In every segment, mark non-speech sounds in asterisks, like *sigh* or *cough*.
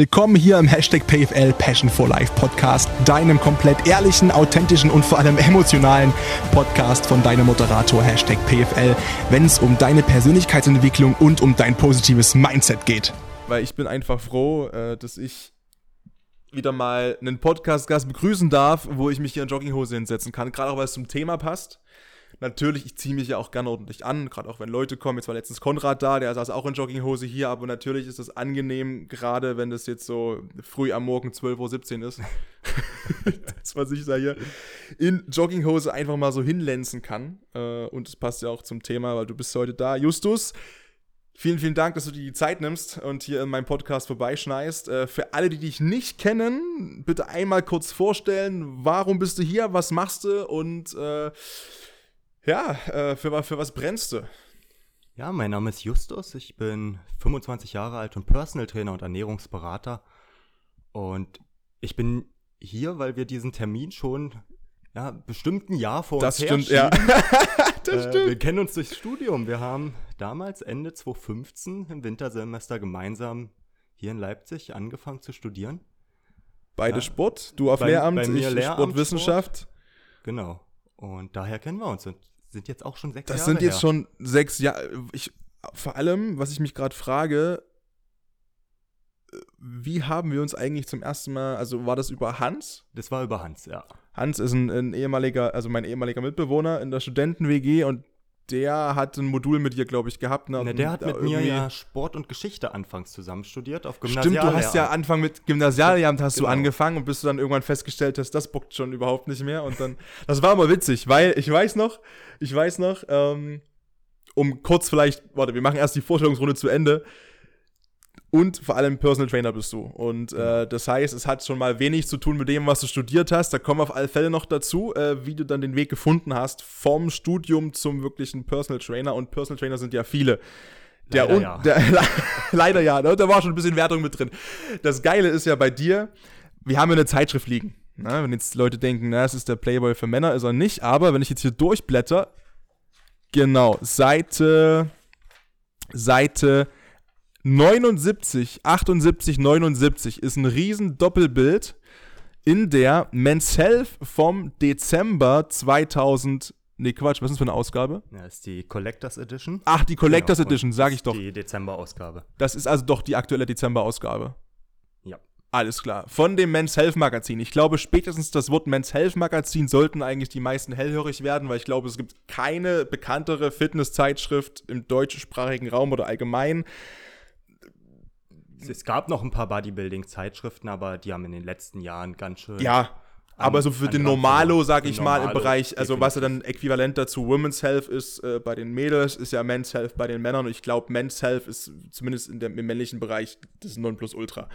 Willkommen hier im Hashtag PFL Passion for Life Podcast, deinem komplett ehrlichen, authentischen und vor allem emotionalen Podcast von deinem Moderator Hashtag PFL, wenn es um deine Persönlichkeitsentwicklung und um dein positives Mindset geht. Weil ich bin einfach froh, äh, dass ich wieder mal einen Podcast-Gast begrüßen darf, wo ich mich hier in Jogginghose hinsetzen kann, gerade auch weil es zum Thema passt. Natürlich, ich ziehe mich ja auch gerne ordentlich an, gerade auch wenn Leute kommen. Jetzt war letztens Konrad da, der saß auch in Jogginghose hier, aber natürlich ist es angenehm, gerade wenn das jetzt so früh am Morgen 12.17 Uhr ist, *laughs* dass man sich da hier in Jogginghose einfach mal so hinlenzen kann. Äh, und das passt ja auch zum Thema, weil du bist heute da. Justus, Vielen, vielen Dank, dass du dir die Zeit nimmst und hier in meinem Podcast vorbeischneist. Äh, für alle, die dich nicht kennen, bitte einmal kurz vorstellen, warum bist du hier, was machst du und äh, ja, äh, für, für was brennst du? Ja, mein Name ist Justus. Ich bin 25 Jahre alt und Personal Trainer und Ernährungsberater. Und ich bin hier, weil wir diesen Termin schon ja, bestimmt ein Jahr vor das uns stimmt, ja. *laughs* das äh, stimmt. Wir kennen uns durchs Studium. Wir haben damals Ende 2015 im Wintersemester gemeinsam hier in Leipzig angefangen zu studieren. Beide ja, Sport, du auf bei, Lehramt, bei ich Lehramt, Sportwissenschaft. Sport. Genau. Und daher kennen wir uns und sind jetzt auch schon sechs das Jahre Das sind jetzt her. schon sechs Jahre. Ich, vor allem, was ich mich gerade frage, wie haben wir uns eigentlich zum ersten Mal, also war das über Hans? Das war über Hans, ja. Hans ist ein, ein ehemaliger, also mein ehemaliger Mitbewohner in der Studenten-WG und der hat ein Modul mit dir, glaube ich, gehabt. Ne? Ne, der hat mit mir ja Sport und Geschichte anfangs zusammen studiert auf Gymnasial. Stimmt, du hast ja Anfang mit Gymnasialamt hast Genau. du angefangen und bis du dann irgendwann festgestellt hast, das bockt schon überhaupt nicht mehr. Und dann, das war immer witzig, weil ich weiß noch, ich weiß noch, ähm, um kurz vielleicht, warte, wir machen erst die Vorstellungsrunde zu Ende. Und vor allem Personal Trainer bist du. Und äh, das heißt, es hat schon mal wenig zu tun mit dem, was du studiert hast. Da kommen wir auf alle Fälle noch dazu, äh, wie du dann den Weg gefunden hast vom Studium zum wirklichen Personal Trainer. Und Personal Trainer sind ja viele. Der Leider ja. Der, *laughs* leider ja, ne? da war schon ein bisschen Wertung mit drin. Das Geile ist ja bei dir, wir haben ja eine Zeitschrift liegen. Na, wenn jetzt Leute denken, na, es ist der Playboy für Männer, ist er nicht. Aber wenn ich jetzt hier durchblätter, genau, Seite, Seite 79, 78, 79 ist ein riesen Doppelbild in der Men's Health vom Dezember 2000. Nee, Quatsch, was ist das für eine Ausgabe? Ja, ist die Collectors Edition. Ach, die Collectors Genau, Edition, sag ich doch. Die Dezember-Ausgabe. Das ist also doch die aktuelle Dezember-Ausgabe. Ja. Alles klar. Von dem Men's Health Magazin. Ich glaube, spätestens das Wort Men's Health Magazin sollten eigentlich die meisten hellhörig werden, weil ich glaube, es gibt keine bekanntere Fitnesszeitschrift im deutschsprachigen Raum oder allgemein. Es gab noch ein paar Bodybuilding-Zeitschriften, aber die haben in den letzten Jahren ganz schön. Ja, aber so für an den Normalo, sag ich mal, im Normalo, Bereich, also was ja definitiv. dann äquivalent dazu Women's Health ist äh, bei den Mädels, ist ja Men's Health bei den Männern und ich glaube, Men's Health ist zumindest in dem, im männlichen Bereich das Nonplusultra.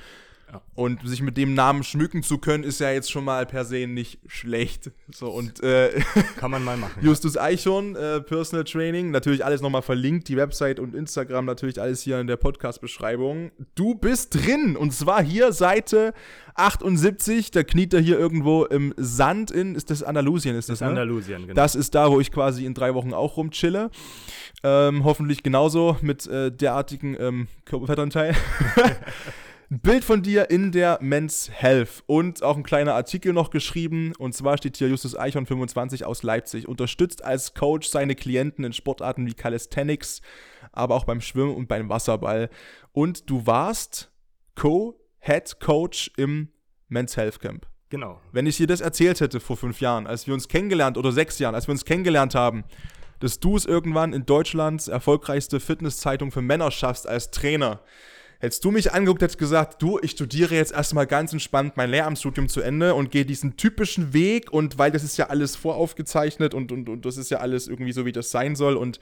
Ja. Und sich mit dem Namen schmücken zu können, ist ja jetzt schon mal per se nicht schlecht. So, und äh, *laughs* Kann man mal machen. Justus Eichhorn, äh, Personal Training, natürlich alles nochmal verlinkt, die Website und Instagram natürlich alles hier in der Podcast-Beschreibung. Du bist drin und zwar hier Seite 78, da kniet er hier irgendwo im Sand in, ist das Andalusien, ist das, Das ne? Andalusien, genau. Das ist da, wo ich quasi in drei Wochen auch rumchille. Ähm, hoffentlich genauso mit äh, derartigen ähm, Körperfettanteil. *laughs* Ein Bild von dir in der Men's Health und auch ein kleiner Artikel noch geschrieben. Und zwar steht hier Justus Eichhorn 25 aus Leipzig. Unterstützt als Coach seine Klienten in Sportarten wie Calisthenics, aber auch beim Schwimmen und beim Wasserball. Und du warst Co-Head Coach im Men's Health Camp. genau. Wenn ich dir das erzählt hätte vor fünf Jahren, als wir uns kennengelernt oder sechs Jahren, als wir uns kennengelernt haben, dass du es irgendwann in Deutschlands erfolgreichste Fitnesszeitung für Männer schaffst als Trainer, hättest du mich angeguckt, hättest gesagt, du, ich studiere jetzt erstmal ganz entspannt mein Lehramtsstudium zu Ende und gehe diesen typischen Weg und weil das ist ja alles voraufgezeichnet und, und, und das ist ja alles irgendwie so, wie das sein soll und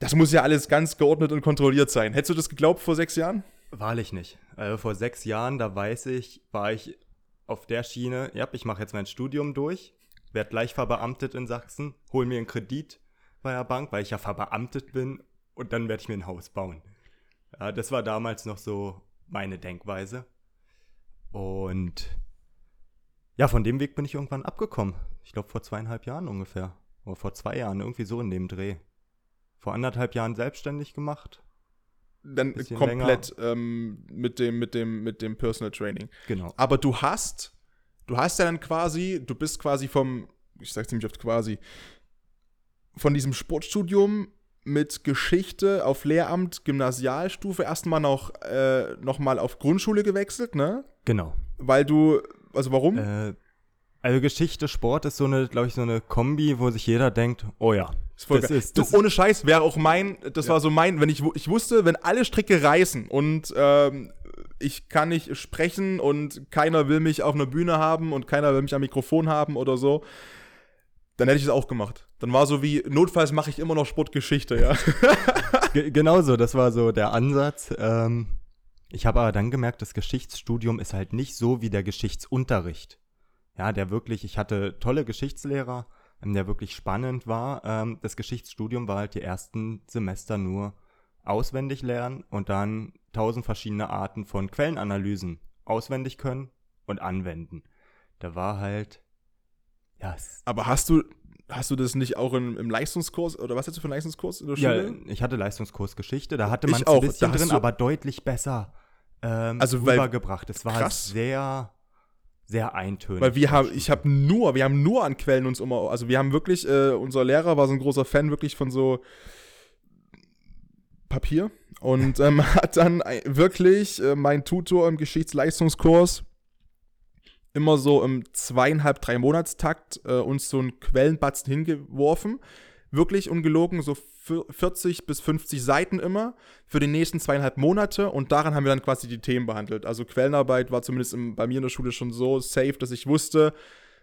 das muss ja alles ganz geordnet und kontrolliert sein. Hättest du das geglaubt vor sechs Jahren? Wahrlich nicht. Also vor sechs Jahren, da weiß ich, war ich auf der Schiene, ja, ich mache jetzt mein Studium durch, werde gleich verbeamtet in Sachsen, hol mir einen Kredit bei der Bank, weil ich ja verbeamtet bin und dann werde ich mir ein Haus bauen. Ja, das war damals noch so meine Denkweise. Und ja, von dem Weg bin ich irgendwann abgekommen. Ich glaube vor zweieinhalb Jahren ungefähr. Oder vor zwei Jahren, irgendwie so in dem Dreh. Vor anderthalb Jahren selbstständig gemacht. dann komplett ähm, mit, dem, mit, dem, mit dem Personal Training. Genau. Aber du hast, du hast ja dann quasi, du bist quasi vom, ich sag ziemlich oft quasi, von diesem Sportstudium mit Geschichte auf Lehramt, Gymnasialstufe erstmal noch, äh, noch mal auf Grundschule gewechselt, ne? Genau. Weil du, also warum? Äh, also Geschichte, Sport ist so eine, glaube ich, so eine Kombi, wo sich jeder denkt, oh ja, Ist das geil. ist- du, das- ohne Scheiß wäre auch mein, das Ja. war so mein, wenn ich, ich wusste, wenn alle Stricke reißen und ähm, ich kann nicht sprechen und keiner will mich auf einer Bühne haben und keiner will mich am Mikrofon haben oder so, dann hätte ich es auch gemacht. Dann war so wie, notfalls mache ich immer noch Sportgeschichte, ja. *laughs* Ge genau so, das war so der Ansatz. Ähm, ich habe aber dann gemerkt, das Geschichtsstudium ist halt nicht so wie der Geschichtsunterricht. Ja, der wirklich, ich hatte tolle Geschichtslehrer, ähm, der wirklich spannend war. Ähm, das Geschichtsstudium war halt die ersten Semester nur auswendig lernen und dann tausend verschiedene Arten von Quellenanalysen auswendig können und anwenden. Da war halt, ja, Aber hast du, hast du das nicht auch im, im Leistungskurs, oder was hast du für einen Leistungskurs in der Ja, Schule? ich hatte Leistungskurs Geschichte, da hatte man es auch, ein bisschen drin, aber deutlich besser ähm, Also, rübergebracht. Es war halt krass. sehr, sehr eintönig. Weil wir haben, ich habe nur, wir haben nur an Quellen uns immer, also wir haben wirklich, äh, unser Lehrer war so ein großer Fan wirklich von so Papier und ähm, *laughs* hat dann wirklich äh, mein Tutor im Geschichtsleistungskurs immer so im zweieinhalb, drei Monatstakt äh, uns so einen Quellenbatzen hingeworfen. Wirklich ungelogen, so vier- 40 bis 50 Seiten immer für die nächsten zweieinhalb Monate und daran haben wir dann quasi die Themen behandelt. Also Quellenarbeit war zumindest im, bei mir in der Schule schon so safe, dass ich wusste,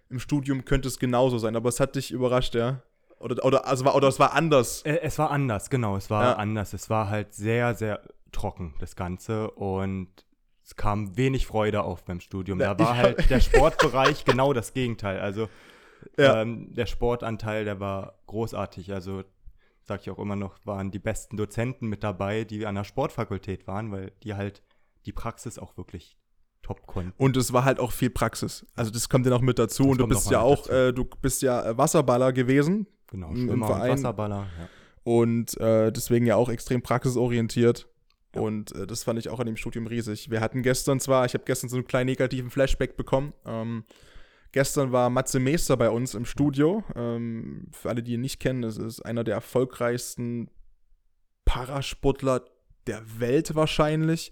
im Studium könnte es genauso sein, aber es hat dich überrascht, ja? Oder, oder, also war, oder es war anders. äh, es war anders, genau, es war Ja. anders. Es war halt sehr, sehr trocken, das Ganze. Und es kam wenig Freude auf beim Studium. Da war halt der Sportbereich *laughs* genau das Gegenteil. Also Ja. ähm, der Sportanteil, der war großartig. Also sag ich auch immer noch, waren die besten Dozenten mit dabei, die an der Sportfakultät waren, weil die halt die Praxis auch wirklich top konnten. Und es war halt auch viel Praxis. Also das kommt ja noch mit dazu. Das und du bist ja auch, äh, du bist ja äh, Wasserballer gewesen Genau, Im- im Schwimmer und Verein. Wasserballer. Ja. und äh, deswegen ja auch extrem praxisorientiert. Und äh, das fand ich auch an dem Studium riesig. Wir hatten gestern zwar, ich habe gestern so einen kleinen negativen Flashback bekommen. Ähm, gestern war Matze Meester bei uns im Studio. Ähm, für alle, die ihn nicht kennen, das ist einer der erfolgreichsten Parasportler der Welt wahrscheinlich.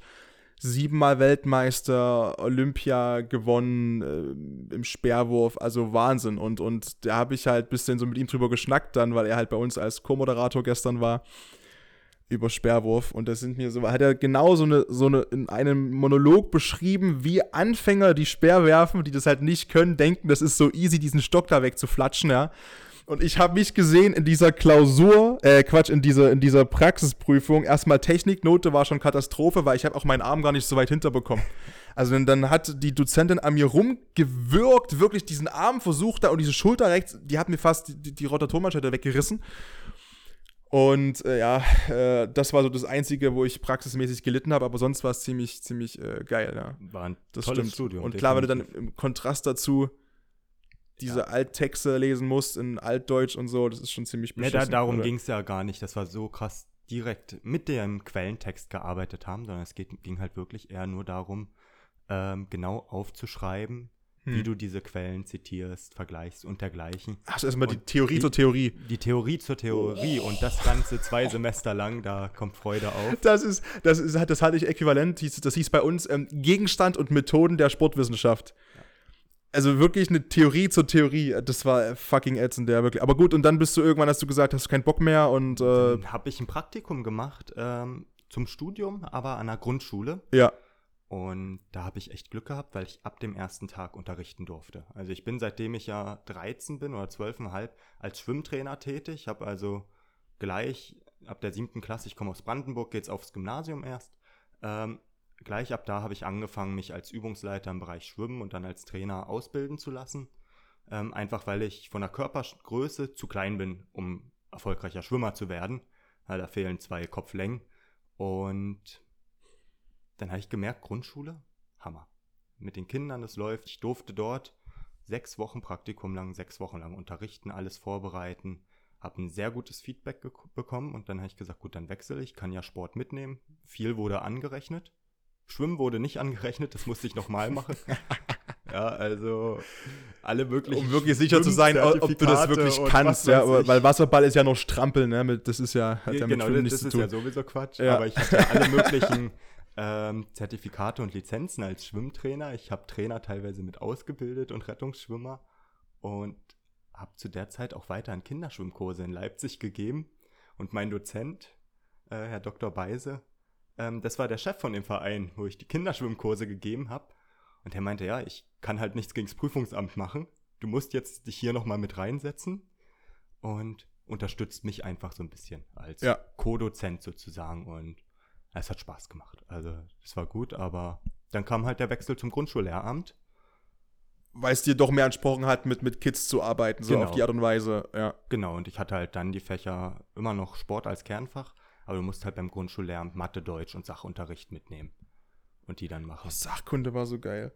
Siebenmal Weltmeister, Olympia gewonnen äh, im Speerwurf, also Wahnsinn. Und, und da habe ich halt ein bisschen so mit ihm drüber geschnackt dann, weil er halt bei uns als Co-Moderator gestern war über Speerwurf. Und das sind mir so, hat er genau so eine, so eine, in einem Monolog beschrieben, wie Anfänger, die Speer werfen, die das halt nicht können, denken, das ist so easy, diesen Stock da wegzuflatschen, ja. Und ich habe mich gesehen in dieser Klausur, äh, Quatsch, in dieser, in dieser Praxisprüfung. Erstmal Techniknote war schon Katastrophe, weil ich habe auch meinen Arm gar nicht so weit hinterbekommen. Also dann, dann hat die Dozentin an mir rumgewirkt, wirklich diesen Arm versucht da und diese Schulter rechts, die hat mir fast die, die Rotatormanschette weggerissen. Und äh, ja, äh, das war so das Einzige, wo ich praxismäßig gelitten habe, aber sonst war es ziemlich, ziemlich äh, geil, ja. War ein Das tolles stimmt. Studium. und klar, wenn du dann im Kontrast dazu diese Ja. Alttexte lesen musst in Altdeutsch und so, das ist schon ziemlich Ne, beschissen. da, darum ging es ja gar nicht, dass wir so krass direkt mit dem Quellentext gearbeitet haben, sondern es geht, ging halt wirklich eher nur darum, ähm, genau aufzuschreiben, wie Hm. du diese Quellen zitierst, vergleichst und dergleichen. Ach, erstmal die Theorie die- zur Theorie. Die Theorie zur Theorie und das Ganze zwei Semester lang, da kommt Freude auf. Das ist, das ist, das hatte ich äquivalent, hieß- das hieß bei uns ähm, Gegenstand und Methoden der Sportwissenschaft. Also wirklich eine Theorie zur Theorie. Das war fucking ätzend, der wirklich. Aber gut, und dann bist du irgendwann, hast du gesagt, hast du keinen Bock mehr und äh, Dann habe ich ein Praktikum gemacht ähm, zum Studium, aber an der Grundschule. ja. Und da habe ich echt Glück gehabt, weil ich ab dem ersten Tag unterrichten durfte. Also ich bin, seitdem ich ja 13 bin oder 12,5, als Schwimmtrainer tätig. Habe also gleich ab der siebten Klasse, ich komme aus Brandenburg, geht's aufs Gymnasium erst. Ähm, gleich ab da habe ich angefangen, mich als Übungsleiter im Bereich Schwimmen und dann als Trainer ausbilden zu lassen. Ähm, einfach weil ich von der Körpergröße zu klein bin, um erfolgreicher Schwimmer zu werden. Weil da fehlen zwei Kopflängen. Und dann habe ich gemerkt, Grundschule, Hammer. Mit den Kindern, das läuft. Ich durfte dort sechs Wochen Praktikum lang, sechs Wochen lang unterrichten, alles vorbereiten. habe ein sehr gutes Feedback bekommen und dann habe ich gesagt, gut, dann wechsle ich, kann ja Sport mitnehmen. Viel wurde angerechnet. Schwimmen wurde nicht angerechnet, das musste ich nochmal machen. *laughs* ja, also alle möglichen. Um wirklich sicher zu sein, ob du das wirklich kannst, ja, aber, weil Wasserball ist ja noch Strampeln, ne? Das ist ja, hat ja, genau, mit Schwimmen nichts zu tun. Das ist ja sowieso Quatsch, ja. aber ich hatte alle möglichen *laughs* ähm, Zertifikate und Lizenzen als Schwimmtrainer. Ich habe Trainer teilweise mit ausgebildet und Rettungsschwimmer und habe zu der Zeit auch weiterhin Kinderschwimmkurse in Leipzig gegeben. Und mein Dozent, äh, Herr Dr. Beise, ähm, das war der Chef von dem Verein, wo ich die Kinderschwimmkurse gegeben habe. Und er meinte, ja, ich kann halt nichts gegen das Prüfungsamt machen. Du musst jetzt dich hier nochmal mit reinsetzen und unterstützt mich einfach so ein bisschen als ja. Co-Dozent sozusagen. Und es hat Spaß gemacht. Also es war gut, aber dann kam halt der Wechsel zum Grundschullehramt weil es dir doch mehr entsprochen hat, mit, mit Kids zu arbeiten, so genau. auf die Art und Weise, ja. Genau, und ich hatte halt dann die Fächer immer noch Sport als Kernfach, aber du musst halt beim Grundschullehramt Mathe, Deutsch und Sachunterricht mitnehmen und die dann machen. Oh, Sachkunde war so geil.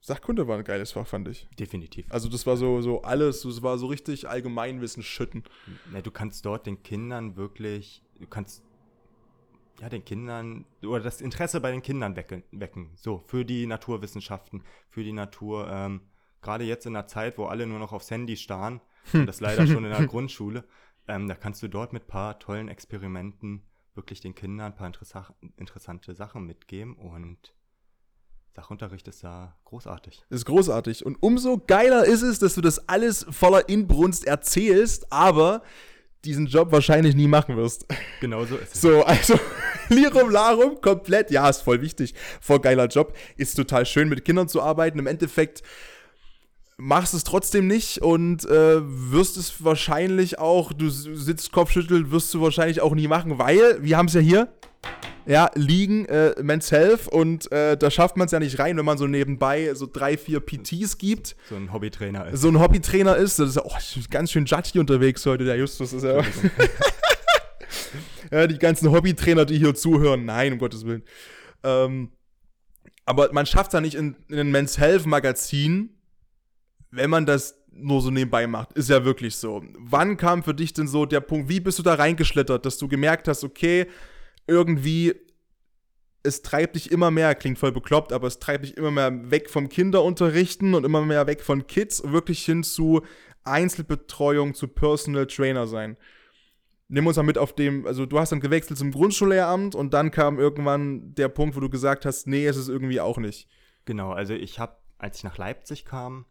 Sachkunde war ein geiles Fach, fand ich. Definitiv. Also das war so, so alles, das war so richtig Allgemeinwissen schütten. Ja, du kannst dort den Kindern wirklich, du kannst ja, den Kindern oder das Interesse bei den Kindern wecken, wecken. So, für die Naturwissenschaften, für die Natur. Ähm, Gerade jetzt in der Zeit, wo alle nur noch aufs Handy starren, *laughs* und das leider schon in der Grundschule, ähm, da kannst du dort mit ein paar tollen Experimenten wirklich den Kindern ein paar interessa interessante Sachen mitgeben und Sachunterricht ist da großartig. Ist großartig. Und umso geiler ist es, dass du das alles voller Inbrunst erzählst, aber diesen Job wahrscheinlich nie machen wirst. Genau so ist es. So, also *laughs* Lirum Larum, komplett, ja, ist voll wichtig. Voll geiler Job. Ist total schön, mit Kindern zu arbeiten. Im Endeffekt machst es trotzdem nicht und äh, wirst es wahrscheinlich auch, du sitzt Kopfschütteln, wirst du wahrscheinlich auch nie machen, weil, wir haben es ja hier, ja, liegen, äh, Men's Health und äh, da schafft man es ja nicht rein, wenn man so nebenbei so drei, vier PTs gibt. So ein Hobbytrainer ist. So ein Hobbytrainer ist. Das ist ja oh, ganz schön judgy unterwegs heute, der Justus ist ja. *laughs* ja, die ganzen Hobbytrainer, die hier zuhören, nein, um Gottes Willen. Ähm, aber man schafft es ja nicht in, in einem Men's Health Magazin, wenn man das nur so nebenbei macht. Ist ja wirklich so. Wann kam für dich denn so der Punkt, wie bist du da reingeschlittert, dass du gemerkt hast, okay, irgendwie, es treibt dich immer mehr, klingt voll bekloppt, aber es treibt dich immer mehr weg vom Kinderunterrichten und immer mehr weg von Kids, wirklich hin zu Einzelbetreuung, zu Personal Trainer sein. Nimm uns mal mit auf dem, also du hast dann gewechselt zum Grundschullehramt und dann kam irgendwann der Punkt, wo du gesagt hast, nee, es ist irgendwie auch nicht. Genau, also ich habe, als ich nach Leipzig kam,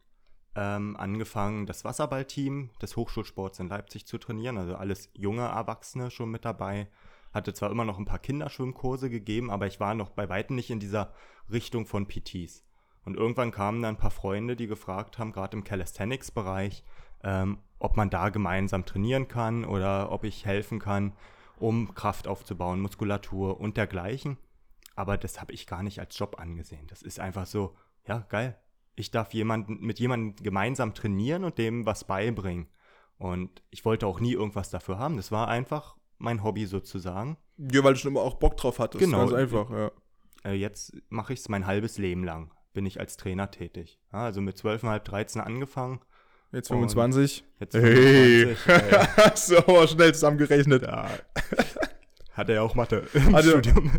ähm, angefangen, das Wasserballteam des Hochschulsports in Leipzig zu trainieren, also alles junge Erwachsene schon mit dabei hatte zwar immer noch ein paar Kinderschwimmkurse gegeben, aber ich war noch bei weitem nicht in dieser Richtung von PTs. Und irgendwann kamen dann ein paar Freunde, die gefragt haben, gerade im Calisthenics-Bereich, ähm, ob man da gemeinsam trainieren kann oder ob ich helfen kann, um Kraft aufzubauen, Muskulatur und dergleichen. Aber das habe ich gar nicht als Job angesehen. Das ist einfach so, ja, geil. Ich darf jemanden, mit jemandem gemeinsam trainieren und dem was beibringen. Und ich wollte auch nie irgendwas dafür haben. Das war einfach mein Hobby sozusagen. Ja, weil du schon immer auch Bock drauf hattest. Genau. Ganz einfach, ja. Äh, jetzt mache ich es mein halbes Leben lang. Bin ich als Trainer tätig. Ja, also mit 12,5, 13 angefangen. Jetzt 25. Jetzt 25. Hey. so, *laughs* aber schnell zusammengerechnet. Ja. Hat er ja auch Mathe im also, Studium.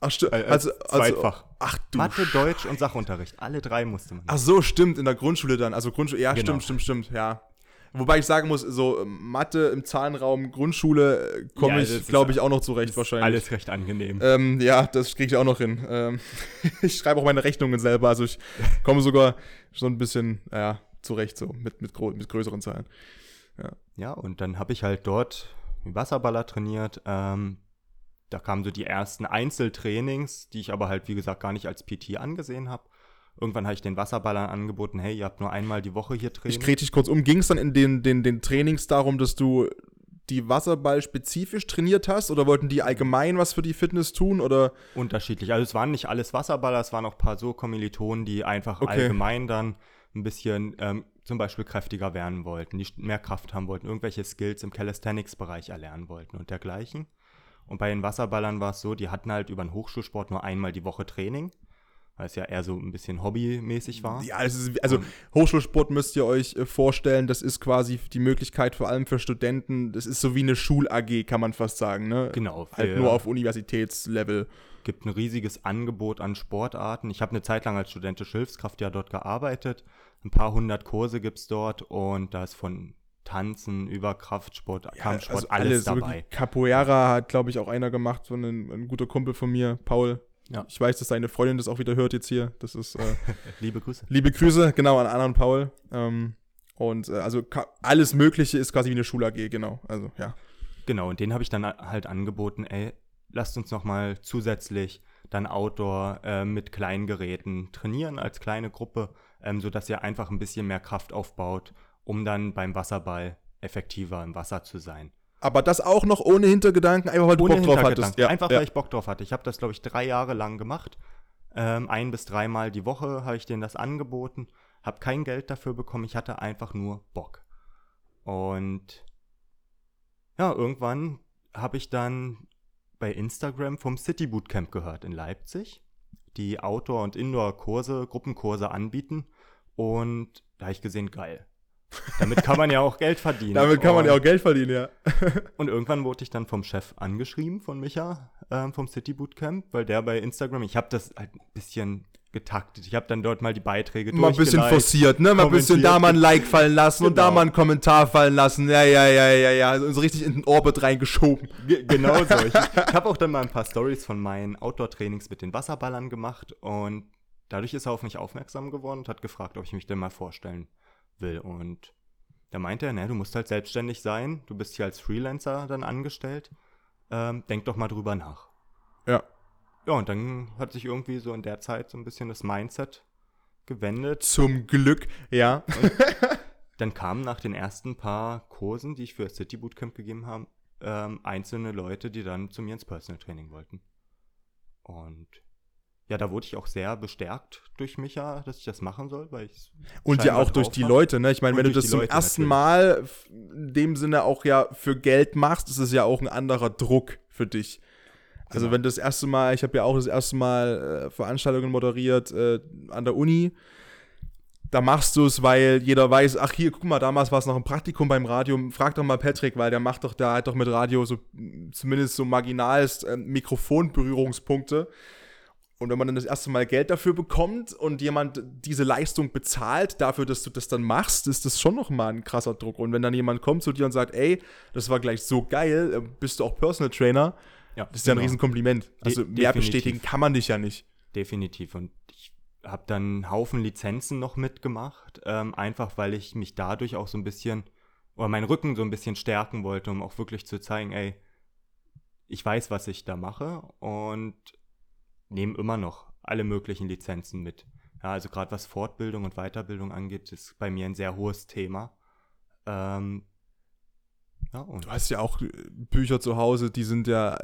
Ach, stimmt. Äh, also, also, Zweitfach. ach du. Mathe, Deutsch und Sachunterricht. Alle drei musste man. Ach so, stimmt. In der Grundschule dann. Also Grundschule. Ja, genau. stimmt, stimmt, stimmt. Ja. Wobei ich sagen muss, so Mathe im Zahlenraum Grundschule äh, komme ja, ich, glaube ich, auch noch zurecht wahrscheinlich. Alles recht angenehm. Ähm, ja, das kriege ich auch noch hin. Ähm, *laughs* ich schreibe auch meine Rechnungen selber, also ich komme sogar so ein bisschen, ja, zurecht, so mit, mit, mit größeren Zahlen. Ja. ja, und dann habe ich halt dort Wasserballer trainiert. Ähm, da kamen so die ersten Einzeltrainings, die ich aber halt, wie gesagt, gar nicht als PT angesehen habe. Irgendwann habe ich den Wasserballern angeboten, hey, ihr habt nur einmal die Woche hier Training. Ich krete dich kurz um. Ging es dann in den, den, den Trainings darum, dass du die Wasserball spezifisch trainiert hast oder wollten die allgemein was für die Fitness tun oder? Unterschiedlich. Also es waren nicht alles Wasserballer, es waren auch ein paar so Kommilitonen, die einfach okay. allgemein dann ein bisschen ähm, zum Beispiel kräftiger werden wollten, die mehr Kraft haben wollten, irgendwelche Skills im Calisthenics-Bereich erlernen wollten und dergleichen. Und bei den Wasserballern war es so, die hatten halt über den Hochschulsport nur einmal die Woche Training weil es ja eher so ein bisschen hobbymäßig war. Ja, ist, also Hochschulsport müsst ihr euch äh, vorstellen, das ist quasi die Möglichkeit vor allem für Studenten, das ist so wie eine Schul-AG, kann man fast sagen, ne? Genau. Halt nur auf Universitätslevel. gibt ein riesiges Angebot an Sportarten. Ich habe eine Zeit lang als studentische Hilfskraft ja dort gearbeitet. Ein paar hundert Kurse gibt es dort und da ist von Tanzen über Kraftsport, Kampfsport, also alles, wirklich. dabei. Capoeira hat, glaube ich, auch einer gemacht, so ein, ein guter Kumpel von mir, Paul. Ja. Ich weiß, dass deine Freundin das auch wieder hört jetzt hier. Das ist äh, *laughs* Liebe Grüße. liebe Grüße, genau, an Anna und Paul. Ähm, und äh, also alles Mögliche ist quasi wie eine Schul-AG, genau. Also, ja. Genau, und den habe ich dann halt angeboten, ey, lasst uns nochmal zusätzlich dann Outdoor äh, mit kleinen Geräten trainieren als kleine Gruppe, ähm, sodass ihr einfach ein bisschen mehr Kraft aufbaut, um dann beim Wasserball effektiver im Wasser zu sein. Aber das auch noch ohne Hintergedanken, einfach weil du Ohne Bock drauf hattest. Ja, Einfach, ja. weil ich Bock drauf hatte. Ich habe das, glaube ich, drei Jahre lang gemacht. Ähm, ein bis dreimal die Woche habe ich denen das angeboten. Habe kein Geld dafür bekommen. Ich hatte einfach nur Bock. Und ja, irgendwann habe ich dann bei Instagram vom City Bootcamp gehört in Leipzig, die Outdoor- und Indoor-Kurse, Gruppenkurse anbieten. Und da habe ich gesehen, geil. Damit kann man ja auch Geld verdienen. Damit kann man ja Und- auch Geld verdienen, ja. *laughs* und irgendwann wurde ich dann vom Chef angeschrieben, von Micha, ähm, vom City Bootcamp, weil der bei Instagram, ich habe das halt ein bisschen getaktet. Ich habe dann dort mal die Beiträge Mal ein bisschen forciert, ne? Mal ein bisschen da mal ein Like fallen lassen und da Genau. mal einen Kommentar fallen lassen. Ja, ja, ja, ja, ja. Also so richtig in den Orbit reingeschoben. Ge- Genau so. *laughs* Ich, ich habe auch dann mal ein paar Stories von meinen Outdoor-Trainings mit den Wasserballern gemacht und dadurch ist er auf mich aufmerksam geworden und hat gefragt, ob ich mich denn mal vorstellen will. Und da meinte er, ne, du musst halt selbstständig sein, du bist hier als Freelancer dann angestellt, ähm, denk doch mal drüber nach. Ja. Ja, und dann hat sich irgendwie so in der Zeit so ein bisschen das Mindset gewendet. Zum Glück, ja. Dann kamen nach den ersten paar Kursen, die ich für das City Bootcamp gegeben habe, ähm, einzelne Leute, die dann zu mir ins Personal Training wollten. Und ja, da wurde ich auch sehr bestärkt durch Micha, dass ich das machen soll, weil ich Und ja auch durch die hab. Leute, ne? Ich meine, wenn du das zum Leute ersten natürlich. Mal in dem Sinne auch ja für Geld machst, ist es ja auch ein anderer Druck für dich. Also Genau. wenn du das erste Mal, ich habe ja auch das erste Mal äh, Veranstaltungen moderiert äh, an der Uni, da machst du es, weil jeder weiß, ach hier, guck mal, damals war es noch ein Praktikum beim Radio, frag doch mal Patrick, weil der macht doch, der hat doch mit Radio so zumindest so marginalst äh, Mikrofonberührungspunkte. Und wenn man dann das erste Mal Geld dafür bekommt und jemand diese Leistung bezahlt dafür, dass du das dann machst, ist das schon nochmal ein krasser Druck. Und wenn dann jemand kommt zu dir und sagt, ey, das war gleich so geil, äh, bist du auch Personal Trainer, ja, das ist ja ein genau. Riesenkompliment. Also mehr definitiv. bestätigen kann man dich ja nicht. Definitiv. Und ich habe dann einen Haufen Lizenzen noch mitgemacht, ähm, einfach weil ich mich dadurch auch so ein bisschen, oder meinen Rücken so ein bisschen stärken wollte, um auch wirklich zu zeigen, ey, ich weiß, was ich da mache und nehme immer noch alle möglichen Lizenzen mit. Ja, also gerade was Fortbildung und Weiterbildung angeht, ist bei mir ein sehr hohes Thema. Ähm, ja, und Du hast ja auch äh, Bücher zu Hause, die sind ja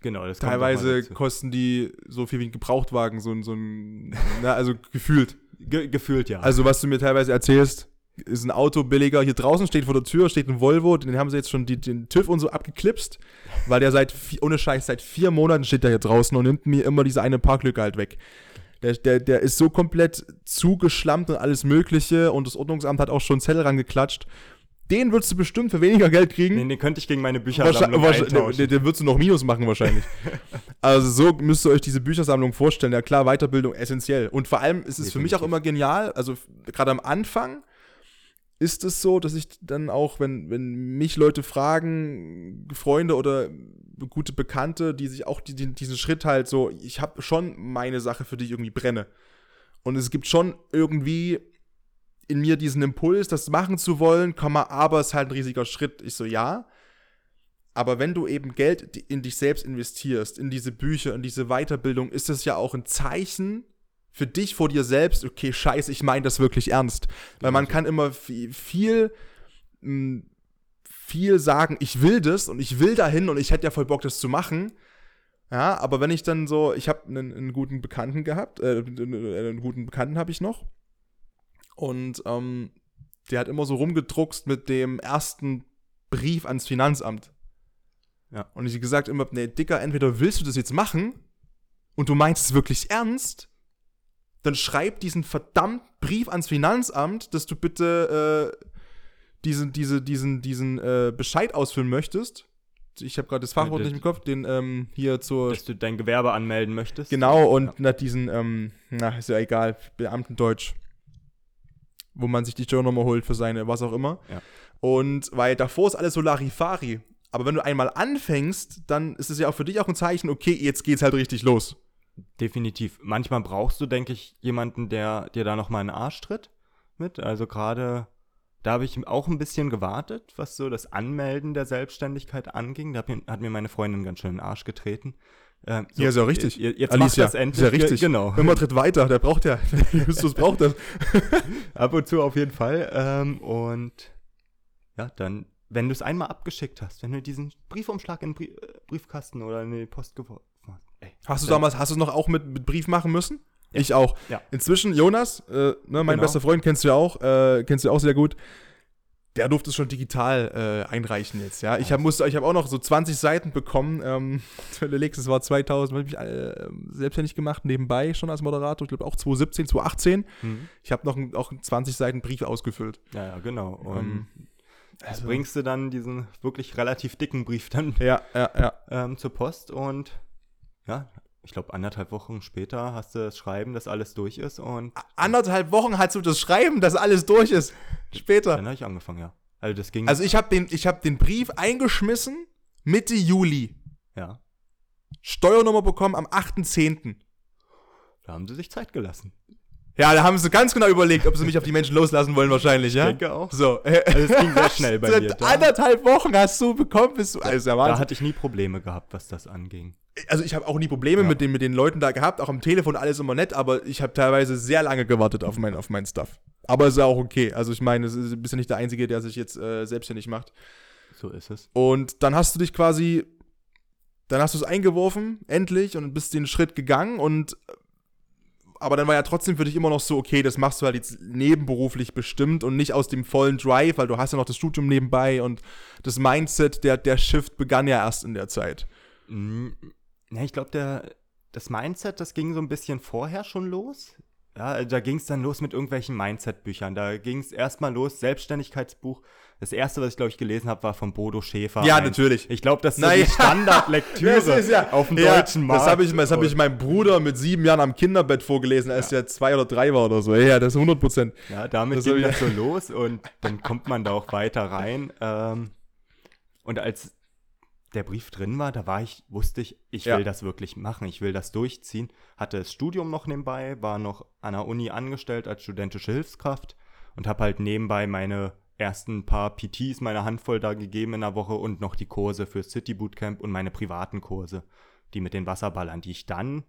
genau, teilweise kosten die so viel wie ein Gebrauchtwagen, so ein, so ein *laughs* na, also gefühlt. Ge gefühlt ja. Also, was du mir teilweise erzählst, ist ein Auto billiger. Hier draußen steht vor der Tür, steht ein Volvo, den haben sie jetzt schon die, den TÜV und so abgeklipst, weil der seit, ohne Scheiß, seit vier Monaten steht der hier draußen und nimmt mir immer diese eine Parklücke halt weg. Der, der, der ist so komplett zugeschlammt und alles Mögliche und das Ordnungsamt hat auch schon Zettel rangeklatscht. Den würdest du bestimmt für weniger Geld kriegen. den, den könnte ich gegen meine Büchersammlung eintauschen. den, den würdest du noch Minus machen wahrscheinlich. *laughs* also so müsst ihr euch diese Büchersammlung vorstellen. Ja klar, Weiterbildung essentiell. Und vor allem ist es für mich auch Definitiv. immer genial, also gerade am Anfang ist es so, dass ich dann auch, wenn, wenn mich Leute fragen, Freunde oder gute Bekannte, die sich auch die, die, diesen Schritt halt so, ich habe schon meine Sache, für die ich irgendwie brenne. Und es gibt schon irgendwie in mir diesen Impuls, das machen zu wollen, Komma, aber es ist halt ein riesiger Schritt. Ich so, ja. Aber wenn du eben Geld in dich selbst investierst, in diese Bücher, in diese Weiterbildung, ist es ja auch ein Zeichen für dich vor dir selbst, okay, scheiße, ich meine das wirklich ernst. Weil man kann immer viel, viel, mh, viel sagen, ich will das und ich will dahin und ich hätte ja voll Bock, das zu machen. Ja, aber wenn ich dann so, ich habe einen, einen guten Bekannten gehabt, äh, einen guten Bekannten habe ich noch. Und ähm, der hat immer so rumgedruckst mit dem ersten Brief ans Finanzamt. Ja. Und ich gesagt immer, nee, Dicker, entweder willst du das jetzt machen und du meinst es wirklich ernst, dann schreib diesen verdammten Brief ans Finanzamt, dass du bitte äh, diesen, diese, diesen, diesen äh, Bescheid ausfüllen möchtest. Ich habe gerade das Fachwort nicht im Kopf, den ähm, hier zur. Dass du dein Gewerbe anmelden möchtest. Genau, und Ja. nach diesen, ähm, na, ist ja egal, Beamtendeutsch. Wo man sich die Steuernummer holt für seine, was auch immer. Ja. Und weil davor ist alles so Larifari. Aber wenn du einmal anfängst, dann ist es ja auch für dich auch ein Zeichen, okay, jetzt geht's halt richtig los. Definitiv. Manchmal brauchst du, denke ich, jemanden, der dir da nochmal einen Arsch tritt mit. Also gerade, da habe ich auch ein bisschen gewartet, was so das Anmelden der Selbstständigkeit anging. Da hat mir, meine Freundin ganz schön in den Arsch getreten. Ähm, so, Ja, ist ja richtig. Jetzt, Alicia, macht das endlich. ist ja richtig. Genau. Immer tritt weiter, der braucht ja. *laughs* Justus braucht das. *laughs* Ab und zu auf jeden Fall. Ähm, und ja, dann, wenn du es einmal abgeschickt hast, wenn du diesen Briefumschlag in den äh, Briefkasten oder in die Post geworfen hast, ey, Hast du damals, hast du es noch auch mit, mit Brief machen müssen? Ja. Ich auch. Ja. Inzwischen, Jonas, äh, ne, mein Genau. bester Freund, kennst du ja auch, äh, kennst du ja auch sehr gut. Der durfte es schon digital äh, einreichen jetzt, ja. Ich habe hab auch noch so 20 Seiten bekommen. Ähm, *laughs* das war 2000, hab ich mich äh, selbstständig gemacht, nebenbei schon als Moderator. Ich glaube auch 2017, 2018. Mhm. Ich habe noch einen, auch einen 20 Seiten Brief ausgefüllt. Ja, ja, genau. Und Ähm, das also- bringst du dann diesen wirklich relativ dicken Brief dann Ja, ja, ja. ähm, zur Post und ja, ich glaube anderthalb Wochen später hast du das Schreiben, dass alles durch ist und Anderthalb Wochen hast du das Schreiben, dass alles durch ist. Später. dann habe ich angefangen, ja. Also das ging, Also ich habe den, ich hab den Brief eingeschmissen Mitte Juli. ja, Steuernummer bekommen am 8.10. da haben sie sich Zeit gelassen. Ja, da haben sie ganz genau überlegt, ob sie mich auf die Menschen loslassen wollen, wahrscheinlich, ja? denke auch. So. Also es ging sehr schnell bei mir. Da, Anderthalb Wochen hast du bekommen, bist du. Also, da Wahnsinn. hatte ich nie Probleme gehabt, was das anging. also ich habe auch nie Probleme Ja. mit, den, mit den Leuten da gehabt, auch am Telefon alles immer nett, aber ich habe teilweise sehr lange gewartet auf mein, auf mein Stuff. Aber ist ja auch okay. Also ich meine, du bist ja nicht der Einzige, der sich jetzt äh, selbstständig macht. So ist es. Und dann hast du dich quasi, dann hast du es eingeworfen, endlich, und bist den Schritt gegangen und aber dann war ja trotzdem für dich immer noch so, okay, das machst du halt jetzt nebenberuflich bestimmt und nicht aus dem vollen Drive, weil du hast ja noch das Studium nebenbei und das Mindset, der, der Shift begann ja erst in der Zeit. Mm, Ja, ich glaube, das Mindset, das ging so ein bisschen vorher schon los. Ja, da ging es dann los mit irgendwelchen Mindset-Büchern. Da ging es erstmal los, Selbstständigkeitsbuch. Das erste, was ich, glaube ich, gelesen habe, war von Bodo Schäfer. Ja, Ein- natürlich. Ich glaube, das ist Naja. die Standardlektüre *laughs* ja- auf dem Ja, deutschen Markt. Das habe ich, das hab ich meinem Bruder mit sieben Jahren am Kinderbett vorgelesen, als er zwei oder drei war oder so. Ja, das ist 100 Prozent. Ja, damit Das hab das so los und dann kommt man da auch weiter rein. Ähm, und als der Brief drin war, da war ich, wusste ich, ich Ja. will das wirklich machen, ich will das durchziehen. Hatte das Studium noch nebenbei, war noch an der Uni angestellt als studentische Hilfskraft und habe halt nebenbei meine ersten paar PTs, meine Handvoll da gegeben in der Woche und noch die Kurse für City Bootcamp und meine privaten Kurse, die mit den Wasserballern, die ich dann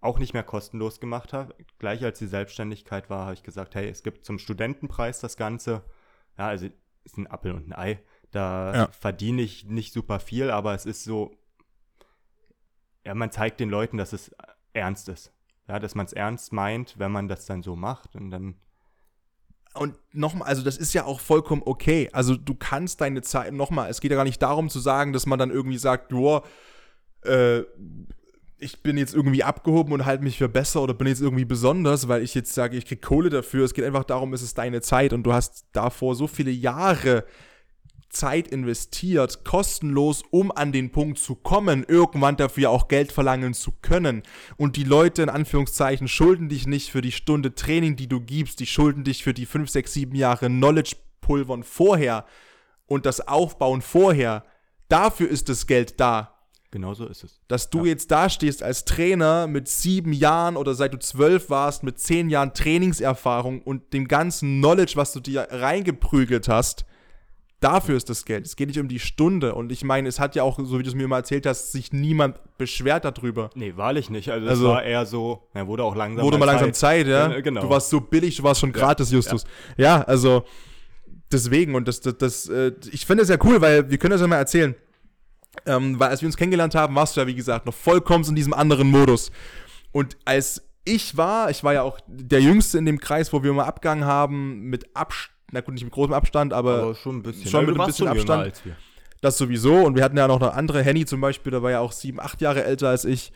auch nicht mehr kostenlos gemacht habe. Gleich als die Selbstständigkeit war, habe ich gesagt, hey, es gibt zum Studentenpreis das Ganze. Ja, also ist ein Appel und ein Ei. Da Ja. verdiene ich nicht super viel, aber es ist so, ja, man zeigt den Leuten, dass es ernst ist. Ja, dass man es ernst meint, wenn man das dann so macht und dann, Und nochmal, also das ist ja auch vollkommen okay. Also du kannst deine Zeit, nochmal, es geht ja gar nicht darum zu sagen, dass man dann irgendwie sagt, joa, äh, ich bin jetzt irgendwie abgehoben und halte mich für besser oder bin jetzt irgendwie besonders, weil ich jetzt sage, ich krieg Kohle dafür. Es geht einfach darum, es ist deine Zeit und du hast davor so viele Jahre Zeit investiert, kostenlos, um an den Punkt zu kommen, irgendwann dafür auch Geld verlangen zu können. Und die Leute in Anführungszeichen schulden dich nicht für die Stunde Training, die du gibst, die schulden dich für die 5, 6, 7 Jahre Knowledge-Pulvern vorher und das Aufbauen vorher. Dafür ist das Geld da. genau so ist es. Dass du jetzt da stehst als Trainer mit sieben Jahren oder seit du zwölf warst, mit zehn Jahren Trainingserfahrung und dem ganzen Knowledge, was du dir reingeprügelt hast, dafür ist das Geld. Es geht nicht um die Stunde. Und ich meine, es hat ja auch, so wie du es mir mal erzählt hast, sich niemand beschwert darüber. Nee, wahrlich nicht. Also, Also- es war eher so, er wurde auch langsam Wurde mal langsam Zeit, ja? Ja, genau. Du warst so billig, du warst schon gratis, Justus. Ja, also deswegen und das, das, das äh, ich finde das ja cool, weil wir können das ja mal erzählen. Ähm, weil als wir uns kennengelernt haben, warst du ja, wie gesagt, noch vollkommen in diesem anderen Modus. Und als ich war, ich war ja auch der Jüngste in dem Kreis, wo wir mal abgegangen haben, mit Abstand, na gut, nicht mit großem Abstand, aber, Aber schon ein bisschen. schon Ja, mit ein bisschen Abstand. Das sowieso. Und wir hatten ja noch eine andere, Henny zum Beispiel, der war ja auch sieben, acht Jahre älter als ich.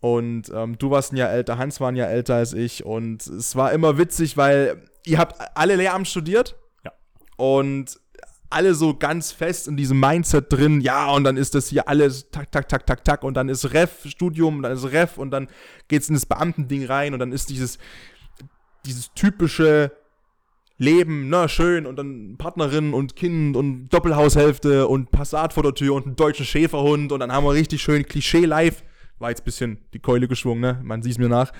Und ähm, du warst ein Jahr älter, Hans war ein Jahr älter als ich. Und es war immer witzig, weil ihr habt alle Lehramt studiert. Ja. Und alle so ganz fest in diesem Mindset drin, ja, und dann ist das hier alles tak, tak, tak, tak, tak, und dann ist Ref, Studium, und dann ist Ref, und dann geht's in das Beamtending rein, und dann ist dieses, dieses typische Leben, na, schön, und dann Partnerin und Kind und Doppelhaushälfte und Passat vor der Tür und einen deutschen Schäferhund, und dann haben wir richtig schön Klischee live. War jetzt ein bisschen die Keule geschwungen, ne? Man sieht es mir nach.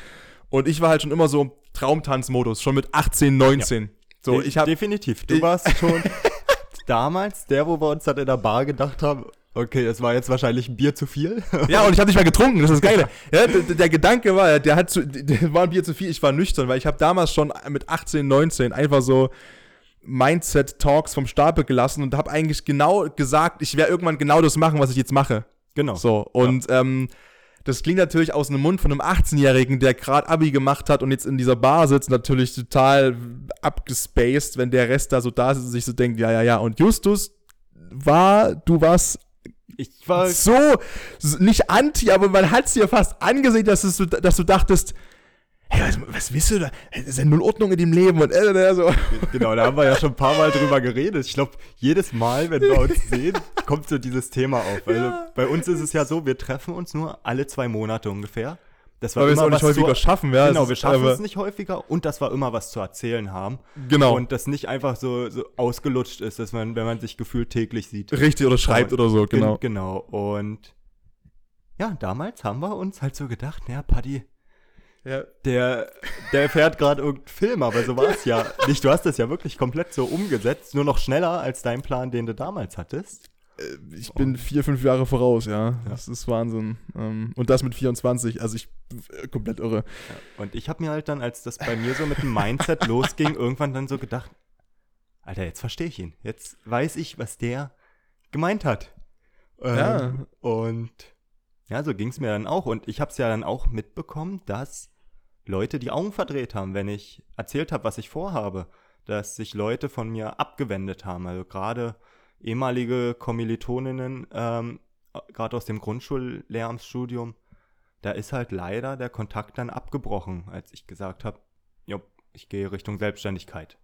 Und ich war halt schon immer so Traumtanzmodus, schon mit 18, 19. Ja. So, De ich hab, Definitiv. Du warst schon *laughs* damals der, wo wir uns dann in der Bar gedacht haben, okay, das war jetzt wahrscheinlich ein Bier zu viel. *laughs* Ja, und ich habe nicht mehr getrunken, das ist das Geile. *laughs* Ja, der, der, Gedanke war, der hat zu, der war ein Bier zu viel, ich war nüchtern, weil ich habe damals schon mit 18, 19 einfach so Mindset-Talks vom Stapel gelassen und habe eigentlich genau gesagt, ich werde irgendwann genau das machen, was ich jetzt mache. Genau. So, und ja. ähm, das klingt natürlich aus dem Mund von einem 18-Jährigen, der gerade Abi gemacht hat und jetzt in dieser Bar sitzt, natürlich total abgespaced, wenn der Rest da so da sitzt und sich so denkt, ja, ja, ja. Und Justus war, du warst ich war so, nicht anti, aber man hat es dir fast angesehen, dass, es, dass du dachtest, hey, was, was willst du da? Es ist ja null Ordnung in dem Leben und äh, äh, so. Genau, da haben wir ja schon ein paar Mal drüber geredet. Ich glaube, jedes Mal, wenn wir uns *laughs* sehen, kommt so dieses Thema auf. Also ja. bei uns ist es ja so, wir treffen uns nur alle zwei Monate ungefähr. Das war Weil wir es auch nicht häufiger zu, schaffen, ja. Genau, wir schaffen es nicht häufiger und das war immer was zu erzählen haben. Genau. Und das nicht einfach so, so ausgelutscht ist, dass man, wenn man sich gefühlt täglich sieht. Richtig, oder schreibt und, oder so, genau. Genau. Und ja, damals haben wir uns halt so gedacht, naja, Paddy, ja. Der, der fährt gerade irgendeinen Film, aber so war es *laughs* ja nicht. Du hast das ja wirklich komplett so umgesetzt, nur noch schneller als dein Plan, den du damals hattest. Äh, ich bin vier, fünf Jahre voraus, ja. ja. Das ist Wahnsinn. Ähm, und das mit 24, also ich äh, komplett irre. Ja. Und ich habe mir halt dann, als das bei mir so mit dem Mindset *laughs* losging, irgendwann dann so gedacht, Alter, jetzt verstehe ich ihn. Jetzt weiß ich, was der gemeint hat. Ähm, ja. Und ja, so ging es mir dann auch. Und ich habe es ja dann auch mitbekommen, dass Leute die Augen verdreht haben, wenn ich erzählt habe, was ich vorhabe, dass sich Leute von mir abgewendet haben. Also gerade ehemalige Kommilitoninnen, ähm, gerade aus dem Grundschullehramtsstudium, da ist halt leider der Kontakt dann abgebrochen, als ich gesagt habe, ich gehe Richtung Selbstständigkeit.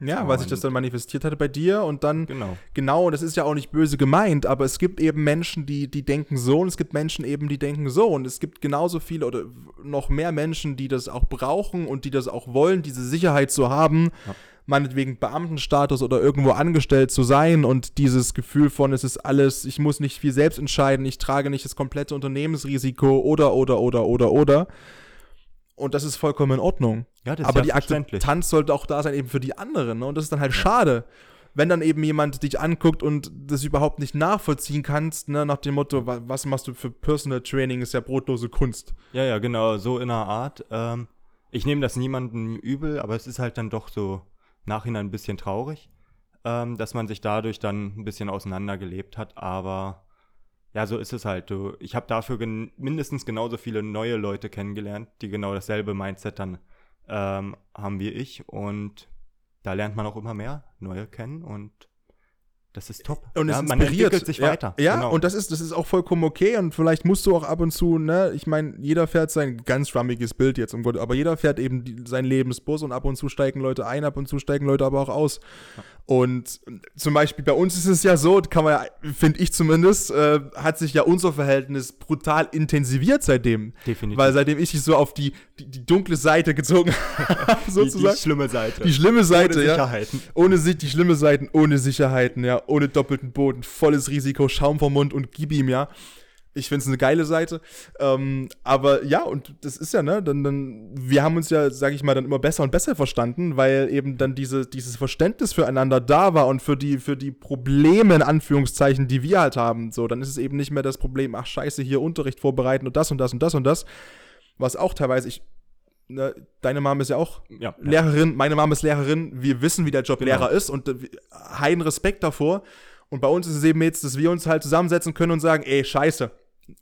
Ja, weil sich das dann manifestiert hatte bei dir und dann genau. genau, und das ist ja auch nicht böse gemeint, aber es gibt eben Menschen, die die denken so und es gibt Menschen eben, die denken so und es gibt genauso viele oder noch mehr Menschen, die das auch brauchen und die das auch wollen, diese Sicherheit zu haben, ja. Meinetwegen Beamtenstatus oder irgendwo angestellt zu sein und dieses Gefühl von es ist alles, ich muss nicht viel selbst entscheiden, ich trage nicht das komplette Unternehmensrisiko oder oder oder oder oder und das ist vollkommen in Ordnung. Ja, das Aber die Akzeptanz sollte auch da sein, eben für die anderen. Ne? Und das ist dann halt ja. schade, wenn dann eben jemand dich anguckt und das überhaupt nicht nachvollziehen kannst, ne? nach dem Motto, was machst du für Personal Training, ist ja brotlose Kunst. Ja, ja, genau, so in einer Art. Ähm, ich nehme das niemandem übel, aber es ist halt dann doch so nachhinein ein bisschen traurig, ähm, dass man sich dadurch dann ein bisschen auseinandergelebt hat. Aber ja, so ist es halt. Du, ich habe dafür gen mindestens genauso viele neue Leute kennengelernt, die genau dasselbe Mindset dann ähm, haben wie ich. Und da lernt man auch immer mehr neue kennen und das ist top. Und ja, es man entwickelt sich ja, weiter. Ja, genau. und das ist, das ist auch vollkommen okay. Und vielleicht musst du auch ab und zu, ne, ich meine, jeder fährt sein ganz schwammiges Bild jetzt, um Gott, aber jeder fährt eben die, seinen Lebensbus und ab und zu steigen Leute ein, ab und zu steigen Leute aber auch aus. Ja. Und zum Beispiel bei uns ist es ja so, kann man ja, finde ich zumindest, äh, hat sich ja unser Verhältnis brutal intensiviert seitdem. Definitiv. Weil seitdem ich dich so auf die, die, die dunkle Seite gezogen *laughs* habe, sozusagen. Die, die, schlimme Seite. Die schlimme Seite, ohne ja. Sicherheiten. Ohne die schlimme Seiten, ohne Sicherheiten, ja. Ohne doppelten Boden, volles Risiko, Schaum vom Mund und gib ihm, ja. Ich finde es eine geile Seite. Ähm, aber ja, und das ist ja, ne, dann, dann, wir haben uns ja, sag ich mal, dann immer besser und besser verstanden, weil eben dann diese, dieses Verständnis füreinander da war und für die, für die Probleme, in Anführungszeichen, die wir halt haben. So, dann ist es eben nicht mehr das Problem, ach scheiße, hier Unterricht vorbereiten und das und das und das und das. Was auch teilweise, ich, ne, deine Mama ist ja auch ja, Lehrerin, meine Mama ist Lehrerin, wir wissen, wie der Job genau. Lehrer ist und äh, heiden Respekt davor. Und bei uns ist es eben jetzt, dass wir uns halt zusammensetzen können und sagen, ey, scheiße,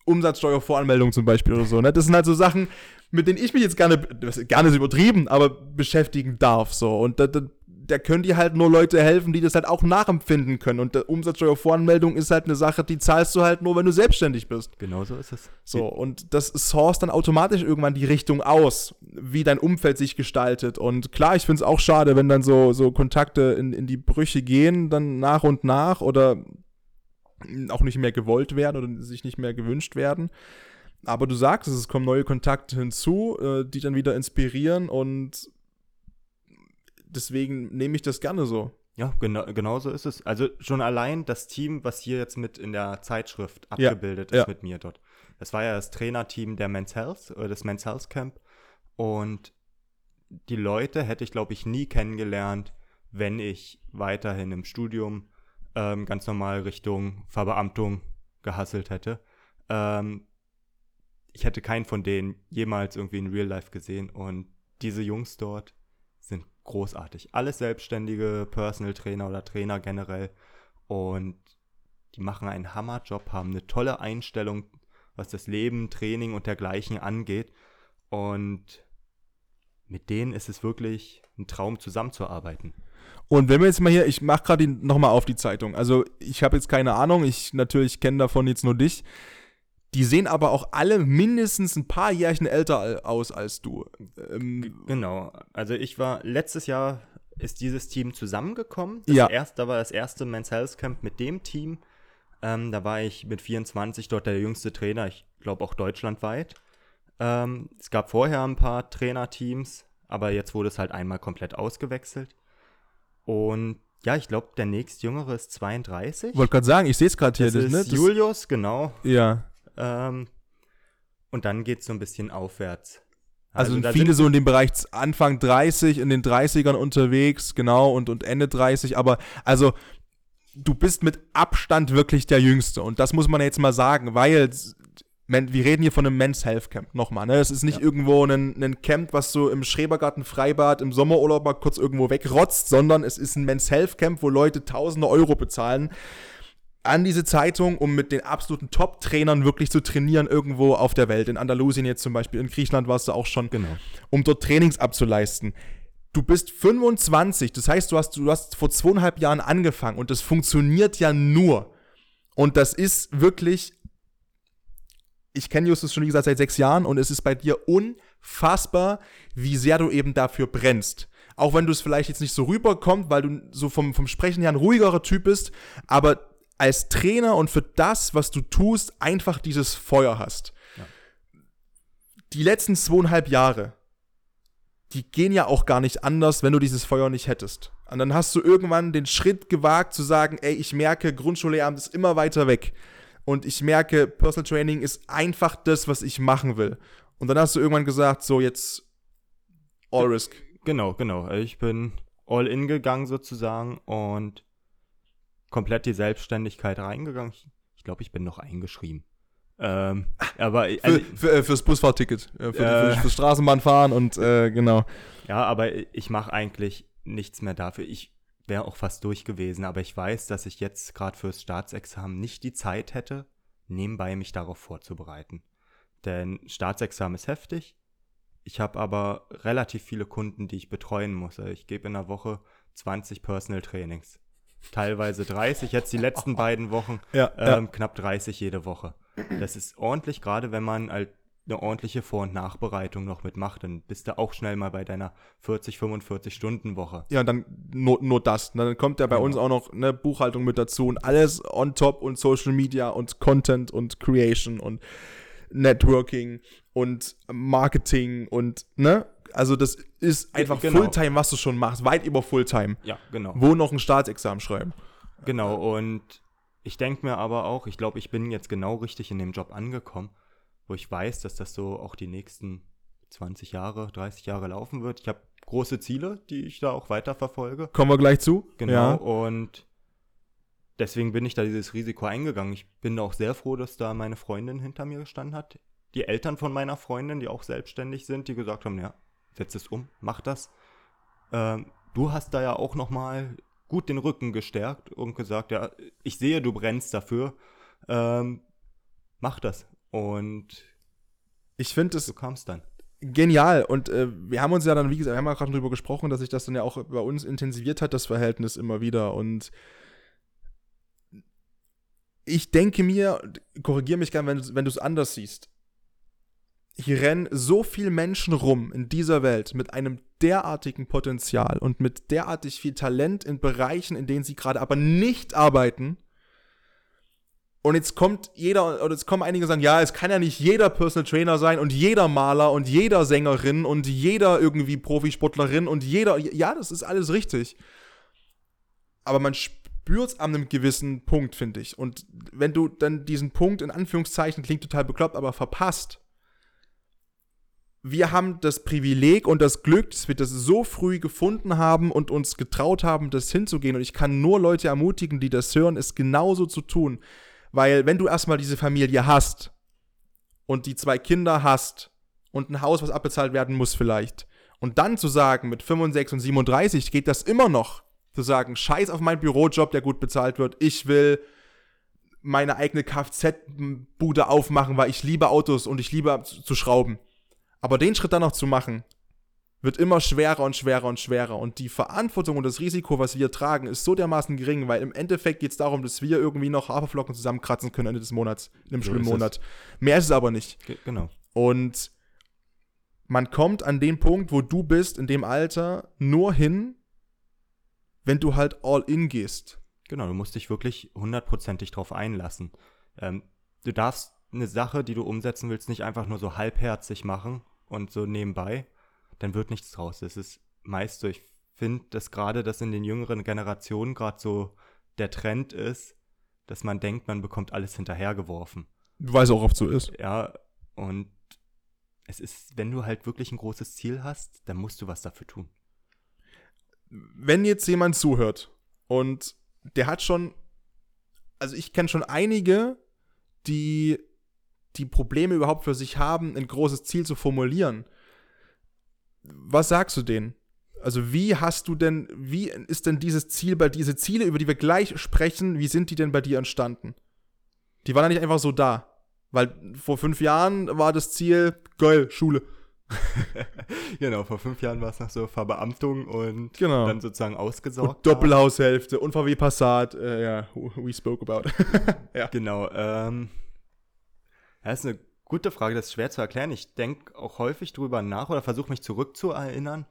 Umsatzsteuervoranmeldung zum Beispiel oder so. Ne? Das sind halt so Sachen, mit denen ich mich jetzt gerne, gerne ist übertrieben, aber beschäftigen darf. So. Und da, da, können dir halt nur Leute helfen, die das halt auch nachempfinden können. Und der Umsatzsteuervoranmeldung ist halt eine Sache, die zahlst du halt nur, wenn du selbstständig bist. Genau so ist es. So, und das source dann automatisch irgendwann die Richtung aus, wie dein Umfeld sich gestaltet. Und klar, ich finde es auch schade, wenn dann so, so Kontakte in, in die Brüche gehen, dann nach und nach oder auch nicht mehr gewollt werden oder sich nicht mehr gewünscht werden. Aber du sagst es, es kommen neue Kontakte hinzu, äh, die dann wieder inspirieren und deswegen nehme ich das gerne so. Ja, genau, genau so ist es. Also schon allein das Team, was hier jetzt mit in der Zeitschrift abgebildet ja, ist ja. mit mir dort. Das war ja das Trainerteam der Men's Health, oder das Men's Health Camp. Und die Leute hätte ich, glaube ich, nie kennengelernt, wenn ich weiterhin im Studium ähm, ganz normal Richtung Verbeamtung gehasselt hätte. Ähm, ich hätte keinen von denen jemals irgendwie in Real Life gesehen. Und diese Jungs dort großartig. Alles selbstständige Personal Trainer oder Trainer generell. Und die machen einen Hammerjob, haben eine tolle Einstellung, was das Leben, Training und dergleichen angeht. Und mit denen ist es wirklich ein Traum, zusammenzuarbeiten. Und wenn wir jetzt mal hier, ich mache gerade nochmal auf die Zeitung. Also ich habe jetzt keine Ahnung, ich natürlich kenne davon jetzt nur dich. Die sehen aber auch alle mindestens ein paar Jährchen älter aus als du. Ähm, genau. Also ich war letztes Jahr ist dieses Team zusammengekommen. Das ja. Erst, da war das erste Men's Health Camp mit dem Team. Ähm, da war ich mit 24 dort der jüngste Trainer. Ich glaube auch deutschlandweit. Ähm, es gab vorher ein paar Trainerteams, aber jetzt wurde es halt einmal komplett ausgewechselt. Und ja, ich glaube, der nächstjüngere ist 32. Wollte gerade sagen, ich sehe es gerade hier. Das, das ist ne? Julius, genau. Ja. Ähm, und dann geht es so ein bisschen aufwärts. Also, also viele so in dem Bereich Anfang 30, in den 30ern unterwegs, genau, und, und Ende 30. Aber also du bist mit Abstand wirklich der Jüngste. Und das muss man jetzt mal sagen, weil wir reden hier von einem Men's Health Camp nochmal. Ne? Es ist nicht ja. irgendwo ein, ein Camp, was so im Schrebergarten Freibad im Sommerurlaub mal kurz irgendwo wegrotzt, sondern es ist ein Men's Health Camp, wo Leute tausende Euro bezahlen an diese Zeitung, um mit den absoluten Top-Trainern wirklich zu trainieren irgendwo auf der Welt. In Andalusien jetzt zum Beispiel, in Griechenland warst du auch schon, genau. um dort Trainings abzuleisten. Du bist 25, das heißt, du hast, du hast vor zweieinhalb Jahren angefangen und das funktioniert ja nur. Und das ist wirklich, ich kenne Justus schon, wie gesagt, seit sechs Jahren und es ist bei dir unfassbar, wie sehr du eben dafür brennst. Auch wenn du es vielleicht jetzt nicht so rüberkommt, weil du so vom, vom Sprechen her ein ruhigerer Typ bist, aber als Trainer und für das, was du tust, einfach dieses Feuer hast. Ja. Die letzten zweieinhalb Jahre, die gehen ja auch gar nicht anders, wenn du dieses Feuer nicht hättest. Und dann hast du irgendwann den Schritt gewagt zu sagen, ey, ich merke, Grundschullehramt ist immer weiter weg. Und ich merke, Personal Training ist einfach das, was ich machen will. Und dann hast du irgendwann gesagt, so jetzt all risk. Genau, genau. Ich bin all in gegangen sozusagen und komplett die Selbstständigkeit reingegangen. Ich, ich glaube, ich bin noch eingeschrieben. Ähm, aber also, für, für, äh, fürs Busfahrticket, äh, für, äh, fürs Straßenbahnfahren und äh, genau. Ja, aber ich mache eigentlich nichts mehr dafür. Ich wäre auch fast durch gewesen, aber ich weiß, dass ich jetzt gerade fürs Staatsexamen nicht die Zeit hätte, nebenbei mich darauf vorzubereiten. Denn Staatsexamen ist heftig. Ich habe aber relativ viele Kunden, die ich betreuen muss. Also ich gebe in der Woche 20 Personal Trainings teilweise 30, jetzt die letzten beiden Wochen *laughs* ja, ähm, ja. knapp 30 jede Woche. Das ist ordentlich, gerade wenn man halt eine ordentliche Vor- und Nachbereitung noch mitmacht, dann bist du auch schnell mal bei deiner 40, 45 Stunden Woche. Ja, und dann nur, nur das. Dann kommt ja bei genau. uns auch noch eine Buchhaltung mit dazu und alles on top und Social Media und Content und Creation und Networking und Marketing und ne? Also das ist einfach genau. Fulltime, was du schon machst, weit über Fulltime. Ja, genau. Wo noch ein Staatsexamen schreiben. Genau, und ich denke mir aber auch, ich glaube, ich bin jetzt genau richtig in dem Job angekommen, wo ich weiß, dass das so auch die nächsten 20 Jahre, 30 Jahre laufen wird. Ich habe große Ziele, die ich da auch weiter verfolge. Kommen wir gleich zu. Genau, ja. und deswegen bin ich da dieses Risiko eingegangen. Ich bin auch sehr froh, dass da meine Freundin hinter mir gestanden hat. Die Eltern von meiner Freundin, die auch selbstständig sind, die gesagt haben, ja, setz es um, mach das. Ähm, du hast da ja auch nochmal gut den Rücken gestärkt und gesagt, ja, ich sehe, du brennst dafür, ähm, mach das. Und ich finde es. Du kamst dann. Genial. Und äh, wir haben uns ja dann, wie gesagt, wir haben ja gerade darüber gesprochen, dass sich das dann ja auch bei uns intensiviert hat, das Verhältnis immer wieder. Und ich denke mir, korrigiere mich gern, wenn, wenn du es anders siehst. Hier rennen so viele Menschen rum in dieser Welt mit einem derartigen Potenzial und mit derartig viel Talent in Bereichen, in denen sie gerade aber nicht arbeiten, und jetzt kommt jeder, oder jetzt kommen einige sagen, ja, es kann ja nicht jeder Personal Trainer sein und jeder Maler und jeder Sängerin und jeder irgendwie Profisportlerin und jeder, ja, das ist alles richtig. Aber man spürt es an einem gewissen Punkt, finde ich. Und wenn du dann diesen Punkt, in Anführungszeichen, klingt total bekloppt, aber verpasst, wir haben das Privileg und das Glück, dass wir das so früh gefunden haben und uns getraut haben, das hinzugehen. Und ich kann nur Leute ermutigen, die das hören, es genauso zu tun. Weil wenn du erstmal diese Familie hast und die zwei Kinder hast und ein Haus, was abbezahlt werden muss vielleicht, und dann zu sagen, mit 65 und 37 geht das immer noch, zu sagen, scheiß auf meinen Bürojob, der gut bezahlt wird, ich will meine eigene Kfz-Bude aufmachen, weil ich liebe Autos und ich liebe zu schrauben. Aber den Schritt dann noch zu machen, wird immer schwerer und schwerer und schwerer. Und die Verantwortung und das Risiko, was wir tragen, ist so dermaßen gering, weil im Endeffekt geht es darum, dass wir irgendwie noch Haferflocken zusammenkratzen können Ende des Monats, in einem so schlimmen Monat. Mehr ist es aber nicht. Ge genau. Und man kommt an den Punkt, wo du bist, in dem Alter, nur hin, wenn du halt all in gehst. Genau, du musst dich wirklich hundertprozentig drauf einlassen. Ähm, du darfst eine Sache, die du umsetzen willst, nicht einfach nur so halbherzig machen und so nebenbei, dann wird nichts draus. Das ist meist so. Ich finde, dass gerade das in den jüngeren Generationen gerade so der Trend ist, dass man denkt, man bekommt alles hinterhergeworfen. Weil es auch oft so ist. Ja, und es ist, wenn du halt wirklich ein großes Ziel hast, dann musst du was dafür tun. Wenn jetzt jemand zuhört und der hat schon, also ich kenne schon einige, die die Probleme überhaupt für sich haben, ein großes Ziel zu formulieren was sagst du denen? Also wie hast du denn, wie ist denn dieses Ziel bei diese Ziele, über die wir gleich sprechen, wie sind die denn bei dir entstanden? Die waren ja nicht einfach so da. Weil vor fünf Jahren war das Ziel, geil, Schule. *laughs* genau, vor fünf Jahren war es noch so Verbeamtung und genau. dann sozusagen ausgesorgt. Und Doppelhaushälfte und VW Passat, äh, ja, we spoke about. *laughs* *laughs* ja. Genau, ähm, ja, ist eine Gute Frage, das ist schwer zu erklären. Ich denke auch häufig drüber nach oder versuche mich zurückzuerinnern,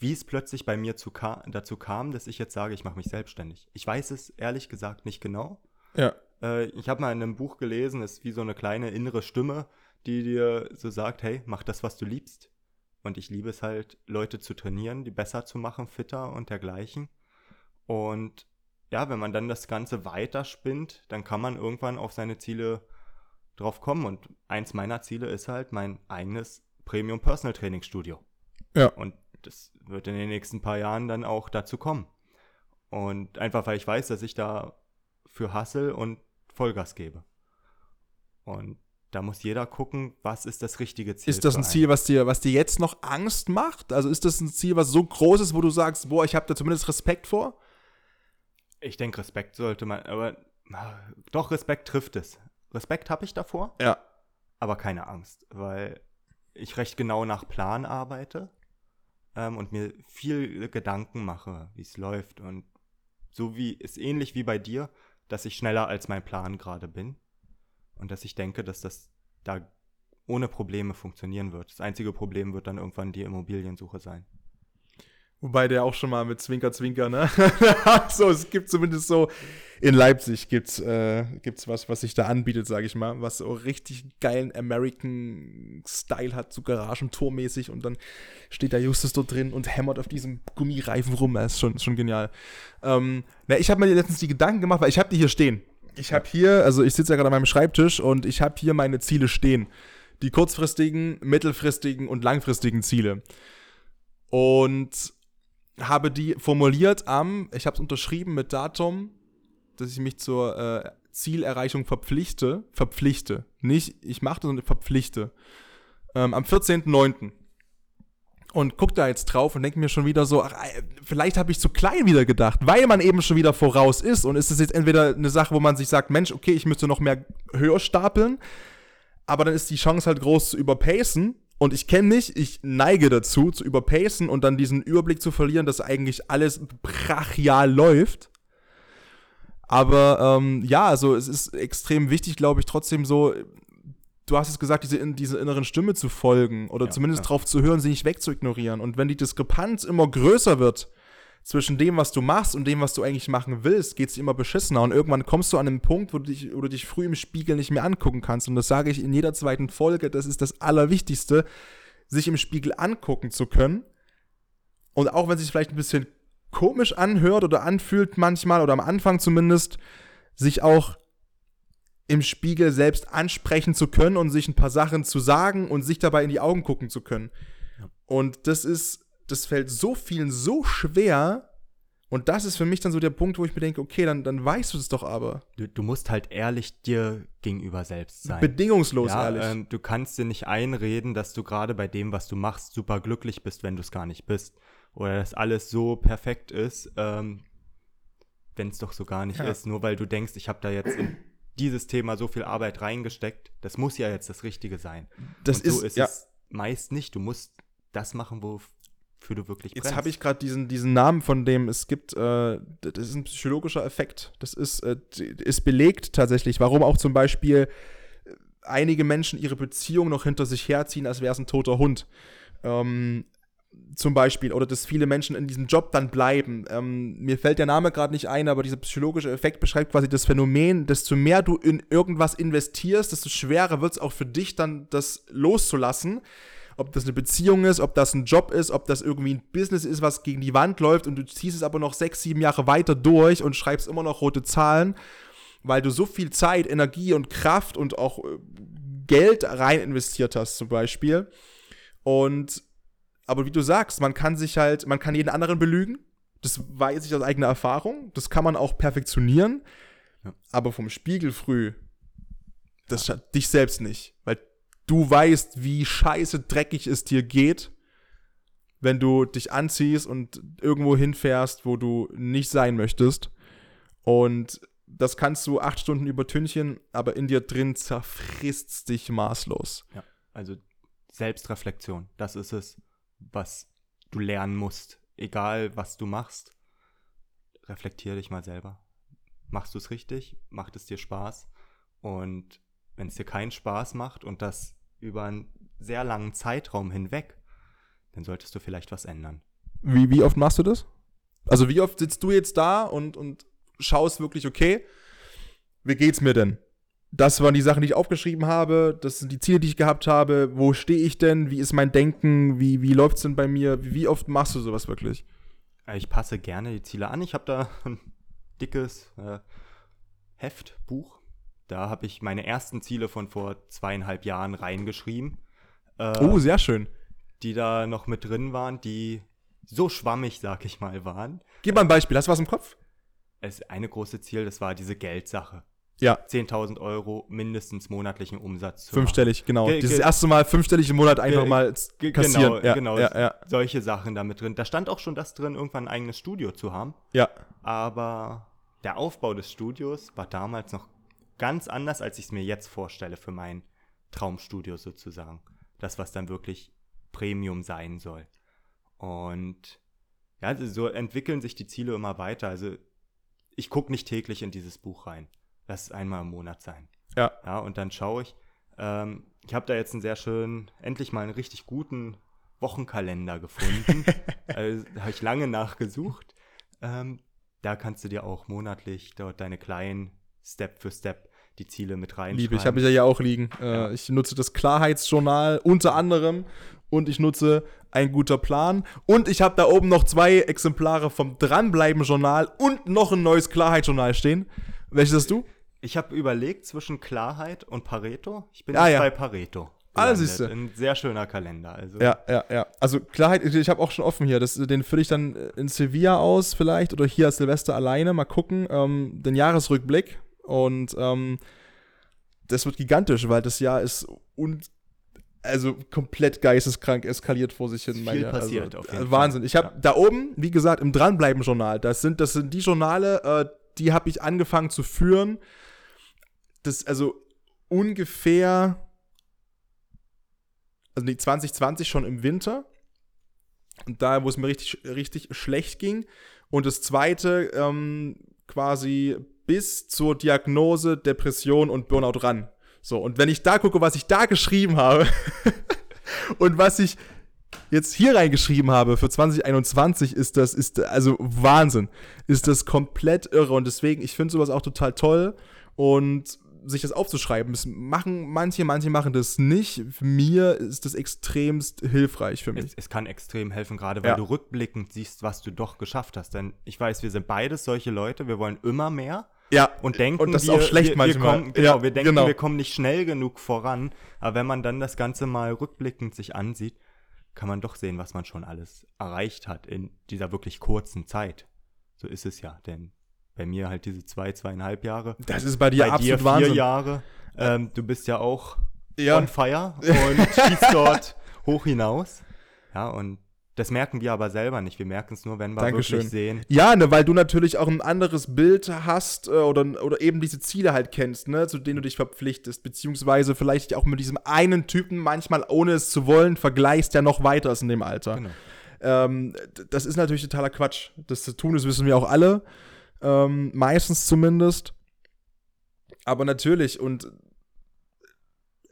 wie es plötzlich bei mir ka dazu kam, dass ich jetzt sage, ich mache mich selbstständig. Ich weiß es ehrlich gesagt nicht genau. Ja. Äh, ich habe mal in einem Buch gelesen, es ist wie so eine kleine innere Stimme, die dir so sagt, hey, mach das, was du liebst. Und ich liebe es halt, Leute zu trainieren, die besser zu machen, fitter und dergleichen. Und ja, wenn man dann das Ganze weiterspinnt, dann kann man irgendwann auf seine Ziele drauf kommen. Und eins meiner Ziele ist halt mein eigenes Premium Personal Training Studio. Ja. Und das wird in den nächsten paar Jahren dann auch dazu kommen. Und einfach weil ich weiß, dass ich da für Hassel und Vollgas gebe. Und da muss jeder gucken, was ist das richtige Ziel. Ist das ein Ziel, was dir, was dir jetzt noch Angst macht? Also ist das ein Ziel, was so groß ist, wo du sagst, boah, ich habe da zumindest Respekt vor? Ich denke, Respekt sollte man, aber doch, Respekt trifft es. Respekt habe ich davor. Ja. Aber keine Angst, weil ich recht genau nach Plan arbeite ähm, und mir viel Gedanken mache, wie es läuft. Und so wie ist ähnlich wie bei dir, dass ich schneller als mein Plan gerade bin. Und dass ich denke, dass das da ohne Probleme funktionieren wird. Das einzige Problem wird dann irgendwann die Immobiliensuche sein. Wobei der auch schon mal mit Zwinker, Zwinker, ne? *laughs* so, es gibt zumindest so, in Leipzig gibt's, äh, gibt's was, was sich da anbietet, sage ich mal, was so richtig geilen American-Style hat, so Garagentormäßig und dann steht da Justus dort drin und hämmert auf diesem Gummireifen rum, das ist schon, schon genial. Ähm, na, ich habe mir letztens die Gedanken gemacht, weil ich habe die hier stehen. Ich habe hier, also ich sitze ja gerade an meinem Schreibtisch und ich habe hier meine Ziele stehen. Die kurzfristigen, mittelfristigen und langfristigen Ziele. Und habe die formuliert am, ich habe es unterschrieben mit Datum, dass ich mich zur äh, Zielerreichung verpflichte, verpflichte, nicht ich mache das, sondern verpflichte, ähm, am 14.09. Und guck da jetzt drauf und denke mir schon wieder so, ach, vielleicht habe ich zu klein wieder gedacht, weil man eben schon wieder voraus ist. Und ist es jetzt entweder eine Sache, wo man sich sagt, Mensch, okay, ich müsste noch mehr höher stapeln, aber dann ist die Chance halt groß zu überpacen Und ich kenne mich, ich neige dazu, zu überpacen und dann diesen Überblick zu verlieren, dass eigentlich alles brachial läuft. Aber ähm, ja, also es ist extrem wichtig, glaube ich, trotzdem so, du hast es gesagt, diese, diese inneren Stimme zu folgen oder Ja, zumindest ja. drauf zu hören, sie nicht wegzuignorieren. Und wenn die Diskrepanz immer größer wird zwischen dem, was du machst und dem, was du eigentlich machen willst, geht es immer beschissener. Und irgendwann kommst du an einen Punkt, wo du, dich, wo du dich früh im Spiegel nicht mehr angucken kannst. Und das sage ich in jeder zweiten Folge, das ist das Allerwichtigste, sich im Spiegel angucken zu können. Und auch wenn es sich vielleicht ein bisschen komisch anhört oder anfühlt manchmal oder am Anfang zumindest, sich auch im Spiegel selbst ansprechen zu können und sich ein paar Sachen zu sagen und sich dabei in die Augen gucken zu können. Und das ist, das fällt so vielen so schwer. Und das ist für mich dann so der Punkt, wo ich mir denke, okay, dann, dann weißt du es doch aber. Du, du musst halt ehrlich dir gegenüber selbst sein. Bedingungslos, ja, ehrlich. Ähm, du kannst dir nicht einreden, dass du gerade bei dem, was du machst, super glücklich bist, wenn du es gar nicht bist. Oder dass alles so perfekt ist, ähm, wenn es doch so gar nicht Ja. ist. Nur weil du denkst, ich habe da jetzt in dieses Thema so viel Arbeit reingesteckt. Das muss ja jetzt das Richtige sein. das Und so ist, ist ja. es meist nicht. Du musst das machen, wofür du wirklich Jetzt brennst. habe ich gerade diesen, diesen Namen, von dem es gibt, äh, das ist ein psychologischer Effekt. Das ist, äh, ist belegt tatsächlich, warum auch zum Beispiel äh, einige Menschen ihre Beziehung noch hinter sich herziehen, als wäre es ein toter Hund. Ähm, zum Beispiel, oder dass viele Menschen in diesem Job dann bleiben. Ähm, mir fällt der Name gerade nicht ein, aber dieser psychologische Effekt beschreibt quasi das Phänomen, desto mehr du in irgendwas investierst, desto schwerer wird es auch für dich dann, das loszulassen. Ob das eine Beziehung ist, ob das ein Job ist, ob das irgendwie ein Business ist, was gegen die Wand läuft und du ziehst es aber noch sechs, sieben Jahre weiter durch und schreibst immer noch rote Zahlen, weil du so viel Zeit, Energie und Kraft und auch äh, Geld rein investiert hast, zum Beispiel. Und aber wie du sagst, man kann sich halt, man kann jeden anderen belügen. Das weiß ich aus eigener Erfahrung. Das kann man auch perfektionieren. Ja. Aber vom Spiegel früh, das schadet dich selbst nicht. Weil du weißt, wie scheiße dreckig es dir geht, wenn du dich anziehst und irgendwo hinfährst, wo du nicht sein möchtest. Und das kannst du acht Stunden übertünchen, aber in dir drin zerfrisst dich maßlos. Ja, also Selbstreflexion, das ist es, was du lernen musst. Egal, was du machst, reflektier dich mal selber. Machst du es richtig? Macht es dir Spaß? Und wenn es dir keinen Spaß macht und das über einen sehr langen Zeitraum hinweg, dann solltest du vielleicht was ändern. Wie, wie oft machst du das? Also wie oft sitzt du jetzt da und, und schaust wirklich, okay, wie geht's mir denn? Das waren die Sachen, die ich aufgeschrieben habe, das sind die Ziele, die ich gehabt habe, wo stehe ich denn, wie ist mein Denken, wie, wie läuft's denn bei mir, wie, oft machst du sowas wirklich? Äh, Ich passe gerne die Ziele an. Ich habe da ein dickes äh, Heft, Buch. Da habe ich meine ersten Ziele von vor zweieinhalb Jahren reingeschrieben. Äh, Oh, sehr schön. die da noch mit drin waren, die so schwammig, sag ich mal, waren. Gib mal ein Beispiel, hast du was im Kopf? Es eine große Ziel, das war diese Geldsache. Ja, 10.000 Euro mindestens monatlichen Umsatz zu fünfstellig, genau. Ge- Dieses erste Mal fünfstellig im Monat einfach mal kassieren. Genau, ja, genau. ja, ja, Solche Sachen damit drin. Da stand auch schon das drin, irgendwann ein eigenes Studio zu haben. ja. Aber der Aufbau des Studios war damals noch ganz anders, als ich es mir jetzt vorstelle für mein Traumstudio sozusagen. Das, was dann wirklich Premium sein soll. Und ja, also so entwickeln sich die Ziele immer weiter. Also ich gucke nicht täglich in dieses Buch rein. Lass es einmal im Monat sein. Ja. Ja, und dann schaue ich. Ähm, ich habe da jetzt einen sehr schönen, endlich mal einen richtig guten Wochenkalender gefunden. *laughs* also, da habe ich lange nachgesucht. Ähm, da kannst du dir auch monatlich dort deine kleinen Step für Step die Ziele mit reinschreiben. Liebe, ich habe ich ja hier auch liegen. Äh, Ja. Ich nutze das Klarheitsjournal unter anderem und ich nutze ein guter Plan und ich habe da oben noch zwei Exemplare vom Dranbleiben-Journal und noch ein neues Klarheitsjournal stehen. Welches hast du? Ich habe überlegt zwischen Klarheit und Pareto. Ich bin Ah, jetzt ja. bei Pareto. Ah, gelandet. siehste. Ein sehr schöner Kalender. Also Ja, ja, ja. Also Klarheit, ich habe auch schon offen hier. Das, den fülle ich dann in Sevilla aus vielleicht oder hier als Silvester alleine. Mal gucken. Ähm, den Jahresrückblick. Und ähm, das wird gigantisch, weil das Jahr ist un also komplett geisteskrank eskaliert vor sich hin. Viel mein Jahr. passiert also, auf jeden äh, Wahnsinn. Fall. Ich habe Ja. da oben, wie gesagt, im Dranbleiben-Journal, das sind, das sind die Journale, äh, die habe ich angefangen zu führen. Das, also ungefähr also die 2020 schon im Winter. Und da, wo es mir richtig, richtig schlecht ging. Und das zweite ähm, quasi bis zur Diagnose Depression und Burnout ran. So, und wenn ich da gucke, was ich da geschrieben habe *laughs* und was ich jetzt hier reingeschrieben habe für 2021, ist das, ist, also Wahnsinn. Ist das komplett irre. Und deswegen, ich finde sowas auch total toll. Und sich das aufzuschreiben. Das machen manche, manche machen das nicht. Für mir ist das extremst hilfreich für mich. Es, es kann extrem helfen, gerade weil ja. du rückblickend siehst, was du doch geschafft hast. Denn ich weiß, wir sind beides solche Leute, wir wollen immer mehr. Ja, und denken, und das ist auch schlecht wir, manchmal. Wir kommen, genau, ja, wir denken, genau. wir kommen nicht schnell genug voran. Aber wenn man dann das Ganze mal rückblickend sich ansieht, kann man doch sehen, was man schon alles erreicht hat in dieser wirklich kurzen Zeit. So ist es ja, denn bei mir halt diese zwei, zweieinhalb Jahre. Das ist bei dir bei absolut dir vier Wahnsinn. Jahre. Ähm, du bist ja auch ja. on fire *laughs* und schießt dort hoch hinaus. Ja, und das merken wir aber selber nicht. Wir merken es nur, wenn wir Dankeschön. wirklich sehen. Ja, ne, weil du natürlich auch ein anderes Bild hast äh, oder, oder eben diese Ziele halt kennst, ne, zu denen du dich verpflichtest, beziehungsweise vielleicht auch mit diesem einen Typen manchmal, ohne es zu wollen, vergleichst, der noch weiter ist in dem Alter. Genau. Ähm, das ist natürlich totaler Quatsch. Das zu tun, das wissen wir auch alle. Ähm, meistens zumindest. Aber natürlich, und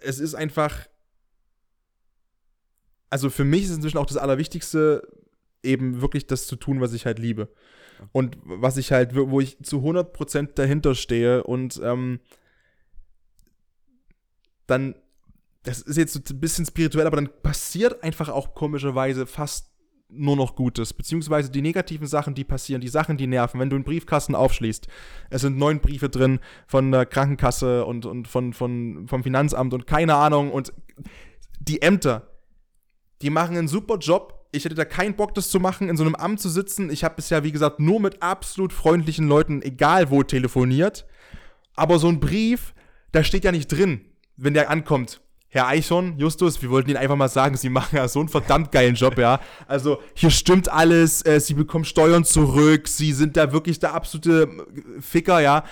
es ist einfach. Also für mich ist inzwischen auch das Allerwichtigste, eben wirklich das zu tun, was ich halt liebe. Und was ich halt, wo ich zu 100% dahinter stehe und ähm, dann, das ist jetzt so ein bisschen spirituell, aber dann passiert einfach auch komischerweise fast nur noch Gutes, beziehungsweise die negativen Sachen, die passieren, die Sachen, die nerven, wenn du einen Briefkasten aufschließt, es sind neun Briefe drin von der Krankenkasse und, und von, von, vom Finanzamt und keine Ahnung und die Ämter, die machen einen super Job. Ich hätte da keinen Bock, das zu machen, in so einem Amt zu sitzen. Ich habe bisher, wie gesagt, nur mit absolut freundlichen Leuten, egal wo, telefoniert. Aber so ein Brief, da steht ja nicht drin, wenn der ankommt Herr Eichhorn, Justus, wir wollten Ihnen einfach mal sagen, Sie machen ja so einen verdammt geilen Job, ja. Also hier stimmt alles, äh, Sie bekommen Steuern zurück, Sie sind da wirklich der absolute Ficker, ja.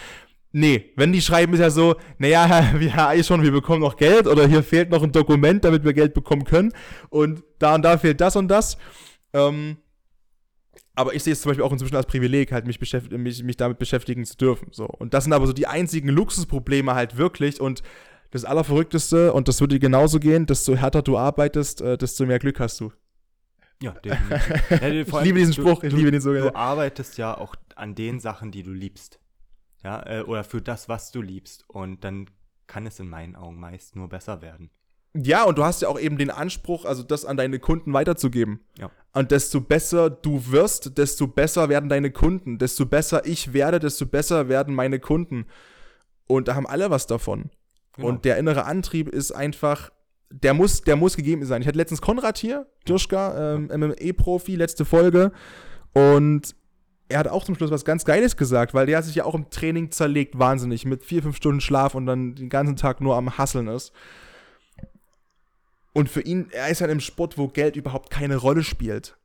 Nee, wenn die schreiben, ist ja so, naja, Herr, *laughs* Herr Eichhorn, wir bekommen noch Geld oder hier fehlt noch ein Dokument, damit wir Geld bekommen können und da und da fehlt das und das. Ähm, aber ich sehe es zum Beispiel auch inzwischen als Privileg, halt mich, mich, mich damit beschäftigen zu dürfen. So. Und das sind aber so die einzigen Luxusprobleme halt wirklich und das Allerverrückteste, und das würde dir genauso gehen, desto härter du arbeitest, äh, desto mehr Glück hast du. Ja, definitiv. ja, *laughs* ich liebe diesen Spruch, ich du, liebe den so. Du arbeitest ja auch an den Sachen, die du liebst. Ja, äh, oder für das, was du liebst. Und dann kann es in meinen Augen meist nur besser werden. Ja, und du hast ja auch eben den Anspruch, also das an deine Kunden weiterzugeben. Ja. Und desto besser du wirst, desto besser werden deine Kunden. Desto besser ich werde, desto besser werden meine Kunden. Und da haben alle was davon. Genau. Und der innere Antrieb ist einfach, der muss, der muss gegeben sein. Ich hatte letztens Konrad hier, Dirschka, ähm, MMA-Profi, letzte Folge. Und er hat auch zum Schluss was ganz Geiles gesagt, weil der sich ja auch im Training zerlegt, wahnsinnig, mit vier, fünf Stunden Schlaf und dann den ganzen Tag nur am Hasseln ist. Und für ihn, er ist halt im Sport, wo Geld überhaupt keine Rolle spielt.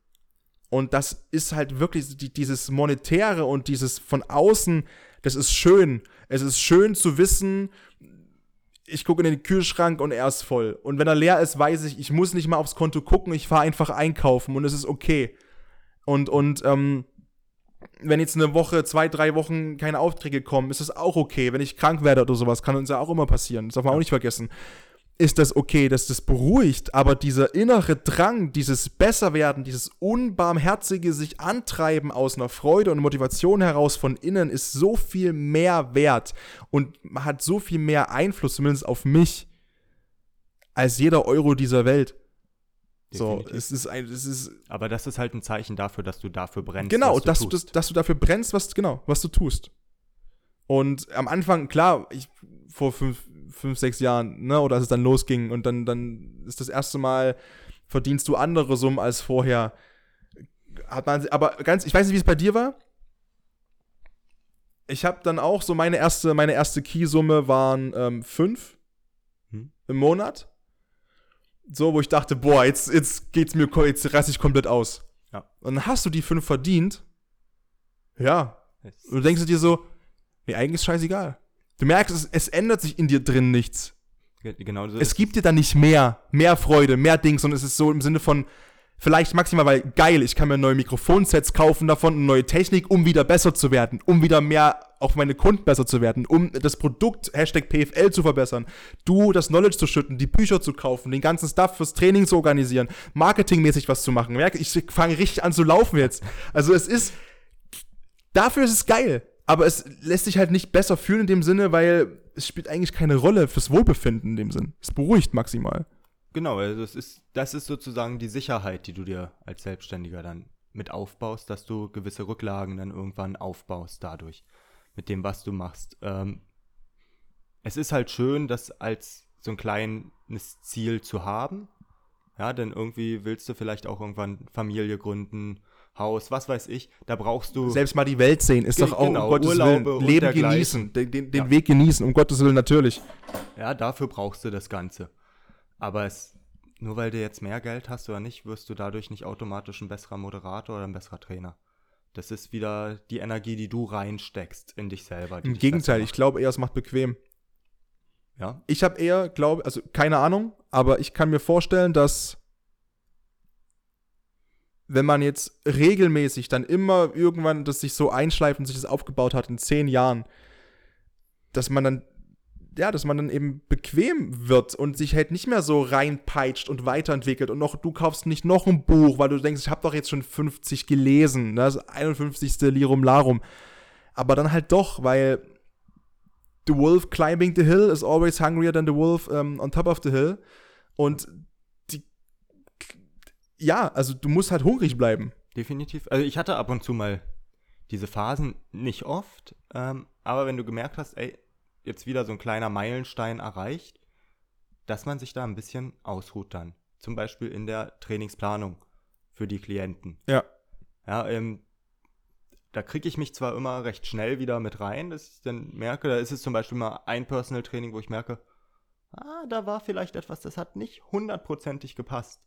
Und das ist halt wirklich die, dieses Monetäre und dieses von außen, das ist schön. Es ist schön zu wissen, ich gucke in den Kühlschrank und er ist voll. Und wenn er leer ist, weiß ich, ich muss nicht mal aufs Konto gucken, ich fahre einfach einkaufen und es ist okay. Und, und, ähm, wenn jetzt eine Woche, zwei, drei Wochen keine Aufträge kommen, ist es auch okay. Wenn ich krank werde oder sowas, kann uns ja auch immer passieren. Das darf man auch nicht vergessen ist das okay, dass das beruhigt, aber dieser innere Drang, dieses Besserwerden, dieses unbarmherzige sich antreiben aus einer Freude und Motivation heraus von innen ist so viel mehr wert und hat so viel mehr Einfluss, zumindest auf mich, als jeder Euro dieser Welt. Definitiv. So, es ist ein, es ist. Aber das ist halt ein Zeichen dafür, dass du dafür brennst. Genau, dass du, dass, dass du dafür brennst, was, genau, was du tust. Und am Anfang, klar, ich, vor fünf, fünf, sechs Jahren, ne, oder als es dann losging und dann, dann ist das erste Mal, verdienst du andere Summen als vorher. Hat man, aber ganz, ich weiß nicht, wie es bei dir war. Ich habe dann auch so meine erste, meine erste Key-Summe waren ähm, fünf hm. im Monat. So, wo ich dachte, boah, jetzt, jetzt geht's mir, jetzt reiß ich komplett aus. Ja. Und dann hast du die fünf verdient. Ja. Und du denkst dir so, nee, eigentlich ist scheißegal. Du merkst, es, es ändert sich in dir drin nichts. Genau so es gibt dir dann nicht mehr, mehr Freude, mehr Dings, sondern es ist so im Sinne von, vielleicht maximal, weil geil, ich kann mir neue Mikrofonsets kaufen davon, neue Technik, um wieder besser zu werden, um wieder mehr auf meine Kunden besser zu werden, um das Produkt Hashtag PFL zu verbessern, du das Knowledge zu schütten, die Bücher zu kaufen, den ganzen Stuff fürs Training zu organisieren, marketingmäßig was zu machen. Merke, ich fange richtig an zu laufen jetzt. Also es ist, dafür ist es geil. Aber es lässt sich halt nicht besser fühlen in dem Sinne, weil es spielt eigentlich keine Rolle fürs Wohlbefinden in dem Sinn. Es beruhigt maximal. Genau, also es ist, das ist sozusagen die Sicherheit, die du dir als Selbstständiger dann mit aufbaust, dass du gewisse Rücklagen dann irgendwann aufbaust dadurch, mit dem, was du machst. Ähm, es ist halt schön, das als so ein kleines Ziel zu haben. Ja, denn irgendwie willst du vielleicht auch irgendwann Familie gründen, Haus, was weiß ich. Da brauchst du. Selbst mal die Welt sehen, ist doch auch genau, um Gottes Urlaube Willen. Leben genießen, den, den, den ja. Weg genießen, um Gottes Willen natürlich. Ja, dafür brauchst du das Ganze. Aber es, nur weil du jetzt mehr Geld hast oder nicht, wirst du dadurch nicht automatisch ein besserer Moderator oder ein besserer Trainer. Das ist wieder die Energie, die du reinsteckst in dich selber. Im Gegenteil, ich glaube eher, es macht bequem. Ja. Ich habe eher, glaube, also keine Ahnung, aber ich kann mir vorstellen, dass wenn man jetzt regelmäßig dann immer irgendwann das sich so einschleift und sich das aufgebaut hat in zehn Jahren, dass man dann ja, dass man dann eben bequem wird und sich halt nicht mehr so reinpeitscht und weiterentwickelt und noch, du kaufst nicht noch ein Buch, weil du denkst, ich habe doch jetzt schon 50 gelesen, ne? das 51. Lirum Larum. Aber dann halt doch, weil the wolf climbing the hill is always hungrier than the wolf um, on top of the hill. Und die, ja, also du musst halt hungrig bleiben. Definitiv. Also ich hatte ab und zu mal diese Phasen, nicht oft, ähm, aber wenn du gemerkt hast, ey, jetzt wieder so ein kleiner Meilenstein erreicht, dass man sich da ein bisschen ausruht dann. Zum Beispiel in der Trainingsplanung für die Klienten. Ja. Ja, ähm, da kriege ich mich zwar immer recht schnell wieder mit rein, dass ich dann merke, da ist es zum Beispiel mal ein Personal Training, wo ich merke, ah, da war vielleicht etwas, das hat nicht hundertprozentig gepasst.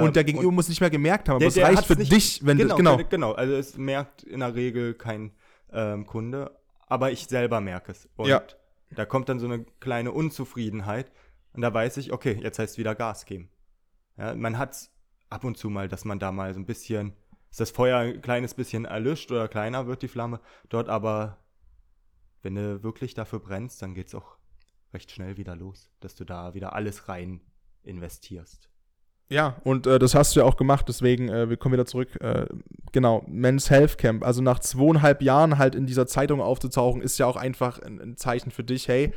Und der ähm, Gegenüber muss nicht mehr gemerkt haben, aber es reicht für nicht, dich, wenn genau, du, genau. Genau, also es merkt in der Regel kein ähm, Kunde, aber ich selber merke es. Und ja. Da kommt dann so eine kleine Unzufriedenheit und da weiß ich, okay, jetzt heißt es wieder Gas geben. Ja, man hat ab und zu mal, dass man da mal so ein bisschen, ist das Feuer ein kleines bisschen erlischt oder kleiner wird die Flamme, dort aber, wenn du wirklich dafür brennst, dann geht es auch recht schnell wieder los, dass du da wieder alles rein investierst. Ja, und äh, das hast du ja auch gemacht, deswegen, äh, wir kommen wieder zurück. Äh, genau, Men's Health Camp. Also nach zweieinhalb Jahren halt in dieser Zeitung aufzutauchen, ist ja auch einfach ein, ein Zeichen für dich, hey,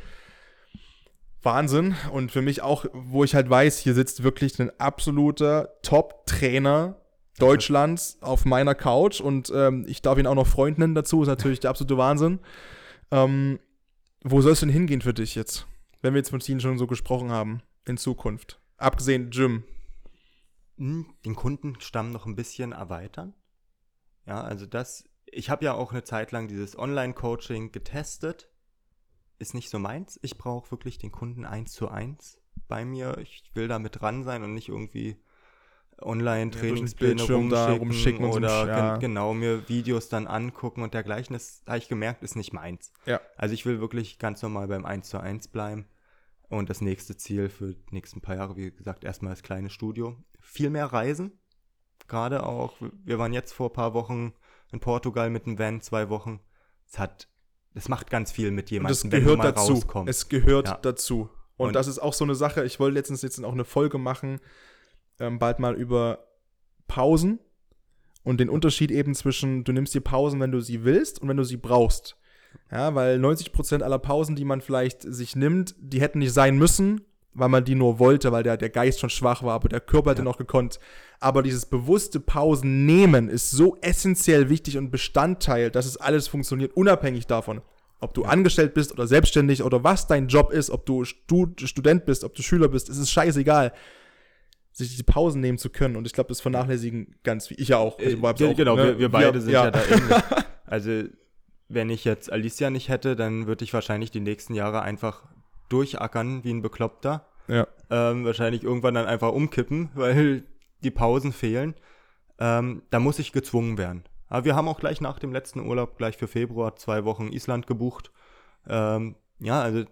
Wahnsinn. Und für mich auch, wo ich halt weiß, hier sitzt wirklich ein absoluter Top-Trainer Deutschlands auf meiner Couch und ähm, ich darf ihn auch noch Freund nennen dazu, ist natürlich der absolute Wahnsinn. Ähm, wo soll es denn hingehen für dich jetzt, wenn wir jetzt mit Ihnen schon so gesprochen haben, in Zukunft? Abgesehen Gym, den Kundenstamm noch ein bisschen erweitern. Ja, also das, ich habe ja auch eine Zeit lang dieses Online-Coaching getestet. Ist nicht so meins. Ich brauche wirklich den Kunden eins zu eins bei mir. Ich will da mit dran sein und nicht irgendwie Online-Trainingspläne ja, rumschicken, rumschicken oder so, ja. gen genau mir Videos dann angucken und dergleichen. Das habe ich gemerkt, ist nicht meins. Ja. Also ich will wirklich ganz normal beim 1 zu 1 bleiben. Und das nächste Ziel für die nächsten paar Jahre, wie gesagt, erstmal das kleine Studio. Viel mehr Reisen. Gerade auch, wir waren jetzt vor ein paar Wochen in Portugal mit dem Van, zwei Wochen. Es hat, es macht ganz viel mit jemandem, das gehört wenn du mal dazu. rauskommst. Es gehört ja. dazu. Und, Und, das ist auch so eine Sache, ich wollte letztens jetzt auch eine Folge machen, ähm, bald mal über Pausen und den Unterschied eben zwischen, du nimmst dir Pausen, wenn du sie willst und wenn du sie brauchst. Ja, weil 90% aller Pausen, die man vielleicht sich nimmt, die hätten nicht sein müssen, weil man die nur wollte, weil der, der Geist schon schwach war, aber der Körper hätte ja. noch gekonnt. Aber dieses bewusste Pausen nehmen ist so essentiell wichtig und Bestandteil, dass es alles funktioniert, unabhängig davon, ob du ja. angestellt bist oder selbstständig oder was dein Job ist, ob du Stud Student bist, ob du Schüler bist, es ist scheißegal sich die Pausen nehmen zu können. Und ich glaube, das vernachlässigen ganz wie ich ja auch. Also, äh, genau, ne? wir, wir, beide wir, sind ja, ja da ähnlich. *laughs* Also wenn ich jetzt Alicia nicht hätte, dann würde ich wahrscheinlich die nächsten Jahre einfach durchackern wie ein Bekloppter. Ja. Ähm, wahrscheinlich irgendwann dann einfach umkippen, *laughs* weil die Pausen fehlen. Ähm, da muss ich gezwungen werden. Aber wir haben auch gleich nach dem letzten Urlaub, gleich für Februar, zwei Wochen Island gebucht. Ähm, ja, also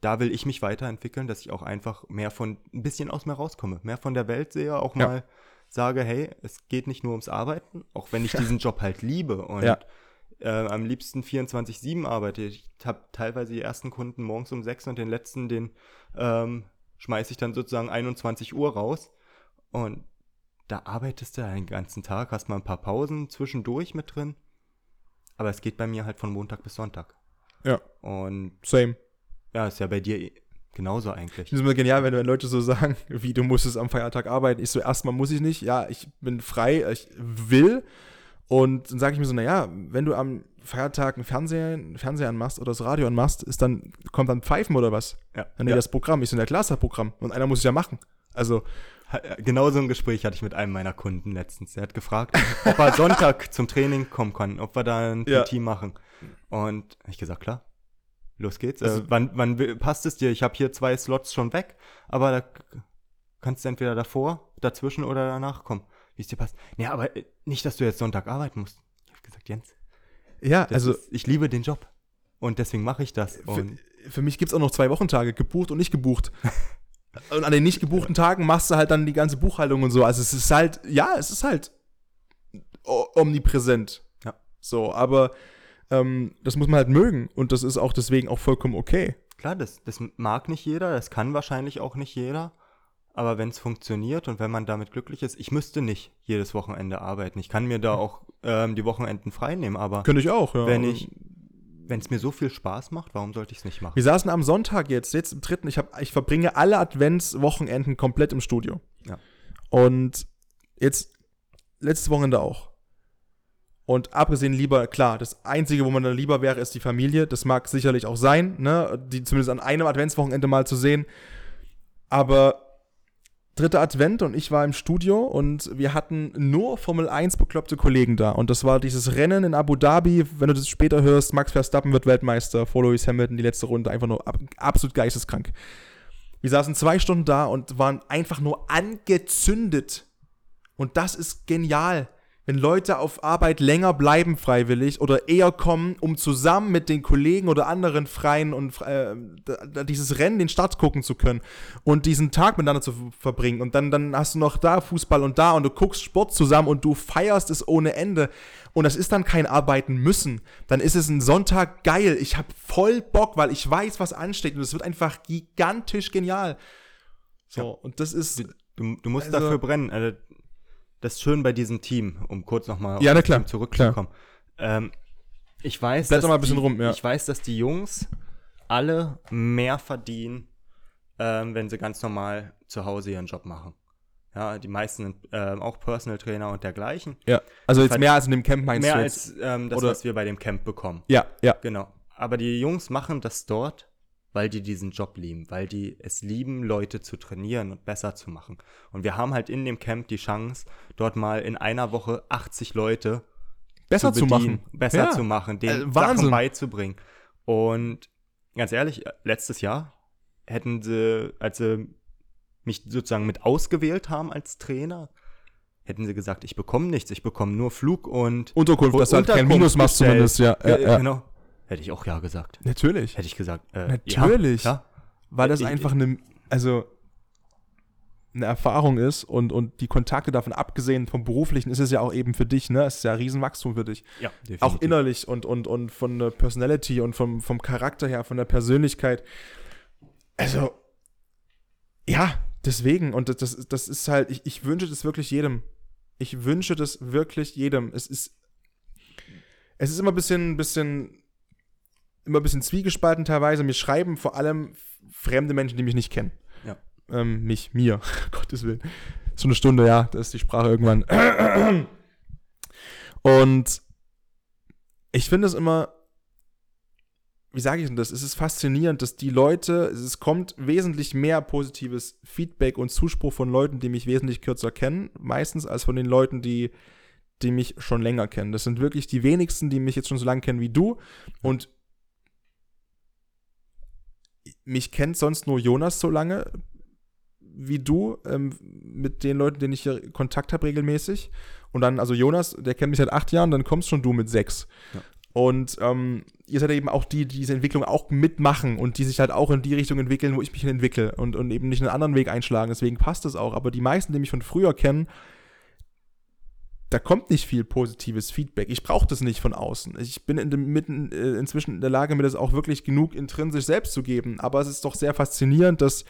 da will ich mich weiterentwickeln, dass ich auch einfach mehr von, ein bisschen aus mir rauskomme, mehr von der Welt sehe, auch Ja. mal sage, hey, es geht nicht nur ums Arbeiten, auch wenn ich *laughs* diesen Job halt liebe und Ja. Äh, am liebsten 24-7 arbeite. Ich habe teilweise die ersten Kunden morgens um 6 und den letzten, den ähm, schmeiße ich dann sozusagen 21 Uhr raus und da arbeitest du den ganzen Tag, hast mal ein paar Pausen zwischendurch mit drin, aber es geht bei mir halt von Montag bis Sonntag. Ja. Und Same. ja, ist ja bei dir genauso Ich eigentlich. finde es immer genial, wenn, wenn Leute so sagen, wie du musstest am Feiertag arbeiten. Ich so, erstmal muss ich nicht. Ja, ich bin frei, ich will. Und dann sage ich mir so, naja, wenn du am Feiertag einen Fernseher, einen Fernseher anmachst oder das Radio anmachst, ist dann, kommt dann Pfeifen oder was? Ja, Dann nee, ja. das Programm. Ich klar ist das Programm. Und einer muss es ja machen. Also, äh, Genau so ein Gespräch hatte ich mit einem meiner Kunden letztens. Er hat gefragt, ob er Sonntag *laughs* zum Training kommen kann, ob wir da ein Ja. PT machen. Und ich gesagt, klar, los geht's. Also- äh, wann wann passt es dir? Ich habe hier zwei Slots schon weg, aber da kannst du entweder davor, dazwischen oder danach kommen, wie es dir passt. Ja, aber äh, nicht, dass du jetzt Sonntag arbeiten musst. Ich habe gesagt, Jens, ja, also ist, ich liebe den Job. Und deswegen mache ich das. für, Und für mich gibt es auch noch zwei Wochentage, gebucht und nicht gebucht. *laughs* und an den nicht gebuchten Tagen machst du halt dann die ganze Buchhaltung und so. Also es ist halt, ja, es ist halt omnipräsent. Ja. So, aber ähm, das muss man halt mögen und das ist auch deswegen auch vollkommen okay. Klar, das, das mag nicht jeder, das kann wahrscheinlich auch nicht jeder. Aber wenn es funktioniert und wenn man damit glücklich ist, ich müsste nicht jedes Wochenende arbeiten. Ich kann mir da auch ähm, die Wochenenden frei nehmen, aber Könnte ich auch, ja. wenn ich, wenn es mir so viel Spaß macht, warum sollte ich es nicht machen? Wir saßen am Sonntag jetzt, jetzt im dritten, ich, hab, ich verbringe alle Adventswochenenden komplett im Studio. Ja. Und jetzt, letztes Wochenende auch. Und abgesehen lieber, klar, das Einzige, wo man dann lieber wäre, ist die Familie. Das mag sicherlich auch sein, ne? Die zumindest an einem Adventswochenende mal zu sehen. Aber dritter Advent und ich war im Studio und wir hatten nur Formel 1 bekloppte Kollegen da. Und das war dieses Rennen in Abu Dhabi. Wenn du das später hörst, Max Verstappen wird Weltmeister vor Lewis Hamilton die letzte Runde. Einfach nur ab, absolut geisteskrank. Wir saßen zwei Stunden da und waren einfach nur angezündet. Und das ist genial. Wenn Leute auf Arbeit länger bleiben freiwillig oder eher kommen, um zusammen mit den Kollegen oder anderen Freien und äh, dieses Rennen, den Start gucken zu können und diesen Tag miteinander zu ver- verbringen. Und dann, dann hast du noch da Fußball und da und du guckst Sport zusammen und du feierst es ohne Ende. Und das ist dann kein Arbeiten müssen. Dann ist es ein Sonntag geil. Ich habe voll Bock, weil ich weiß, was ansteht. Und es wird einfach gigantisch genial. So, Ja. und das ist. Du, du musst Also- dafür brennen. Also, das ist schön bei diesem Team, um kurz nochmal Ja, na klar, zurückzukommen. Ähm, ich weiß, Blätter dass mal ein bisschen die, rum, ja. ich weiß, dass die Jungs alle mehr verdienen, ähm, wenn sie ganz normal zu Hause ihren Job machen. Ja, die meisten sind ähm, auch Personal Trainer und dergleichen. Ja, also jetzt Verd- mehr als in dem Camp meinst Mehr du jetzt? als ähm, das, Oder- was wir bei dem Camp bekommen. Ja, ja. Genau. Aber die Jungs machen das dort, weil die diesen Job lieben, weil die es lieben, Leute zu trainieren und besser zu machen. Und wir haben halt in dem Camp die Chance, dort mal in einer Woche 80 Leute Besser zu, bedienen, machen. besser Ja. zu machen, denen Äh, Wahnsinn. Sachen beizubringen. Und ganz ehrlich, letztes Jahr hätten sie, als sie mich sozusagen mit ausgewählt haben als Trainer, hätten sie gesagt, ich bekomme nichts, ich bekomme nur Flug und Unterkunft, dass du halt kein Minus machst zumindest, ja. ja, ja. Genau. Hätte ich auch ja gesagt. Natürlich. Hätte ich gesagt. Äh, Natürlich. Ja, Weil das Ich- einfach eine, also eine Erfahrung ist und, und die Kontakte davon abgesehen vom beruflichen ist es ja auch eben für dich, ne? Es ist ja Riesenwachstum für dich. ja, definitiv. Auch innerlich und, und, und von der Personality und vom, vom Charakter her, von der Persönlichkeit. Also, ja, deswegen. Und das, das, das ist halt, ich, ich wünsche das wirklich jedem. Ich wünsche das wirklich jedem. Es ist, es ist immer ein bisschen, bisschen, immer ein bisschen zwiegespalten teilweise. Mir schreiben vor allem fremde Menschen, die mich nicht kennen. Ja. Ähm, mich, mir, *laughs* Gottes Willen. So eine Stunde, ja, da ist die Sprache irgendwann. *clears throat* Und ich finde es immer, wie sage ich denn das? Es ist faszinierend, dass die Leute, es kommt wesentlich mehr positives Feedback und Zuspruch von Leuten, die mich wesentlich kürzer kennen, meistens als von den Leuten, die, die mich schon länger kennen. Das sind wirklich die wenigsten, die mich jetzt schon so lange kennen wie du. Und mich kennt sonst nur Jonas so lange wie du, ähm, mit den Leuten, denen ich hier Kontakt habe regelmäßig. Und dann, also Jonas, der kennt mich seit acht Jahren, dann kommst schon du mit sechs. Ja. Und ähm, ihr seid eben auch die, die diese Entwicklung auch mitmachen und die sich halt auch in die Richtung entwickeln, wo ich mich entwickle und, und eben nicht einen anderen Weg einschlagen. Deswegen passt das auch. Aber die meisten, die mich von früher kennen, da kommt nicht viel positives Feedback. Ich brauche das nicht von außen. Ich bin in dem, mitten, äh, inzwischen in der Lage, mir das auch wirklich genug intrinsisch selbst zu geben. Aber es ist doch sehr faszinierend, dass,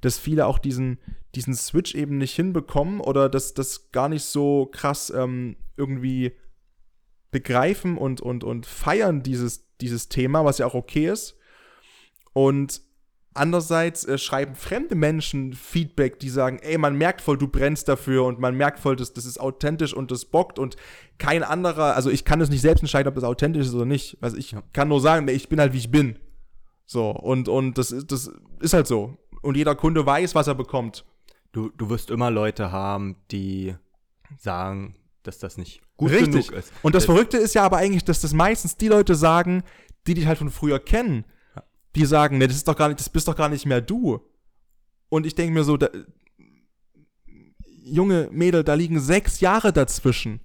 dass viele auch diesen, diesen Switch eben nicht hinbekommen oder dass das gar nicht so krass ähm, irgendwie begreifen und, und, und feiern dieses, dieses Thema, was ja auch okay ist. Und Andererseits äh, schreiben fremde Menschen Feedback, die sagen, ey, man merkt voll, du brennst dafür und man merkt voll, das, das ist authentisch und das bockt und kein anderer, also ich kann das nicht selbst entscheiden, ob das authentisch ist oder nicht. Also ich kann nur sagen, ich bin halt wie ich bin. So, und, und das, ist, das ist halt so. Und jeder Kunde weiß, was er bekommt. Du, du wirst immer Leute haben, die sagen, dass das nicht gut Richtig. genug ist. Und das Verrückte ist ja aber eigentlich, dass das meistens die Leute sagen, die dich halt von früher kennen die sagen, ne, das ist doch gar nicht, das bist doch gar nicht mehr du. Und ich denke mir so, da, junge Mädel, da liegen sechs Jahre dazwischen.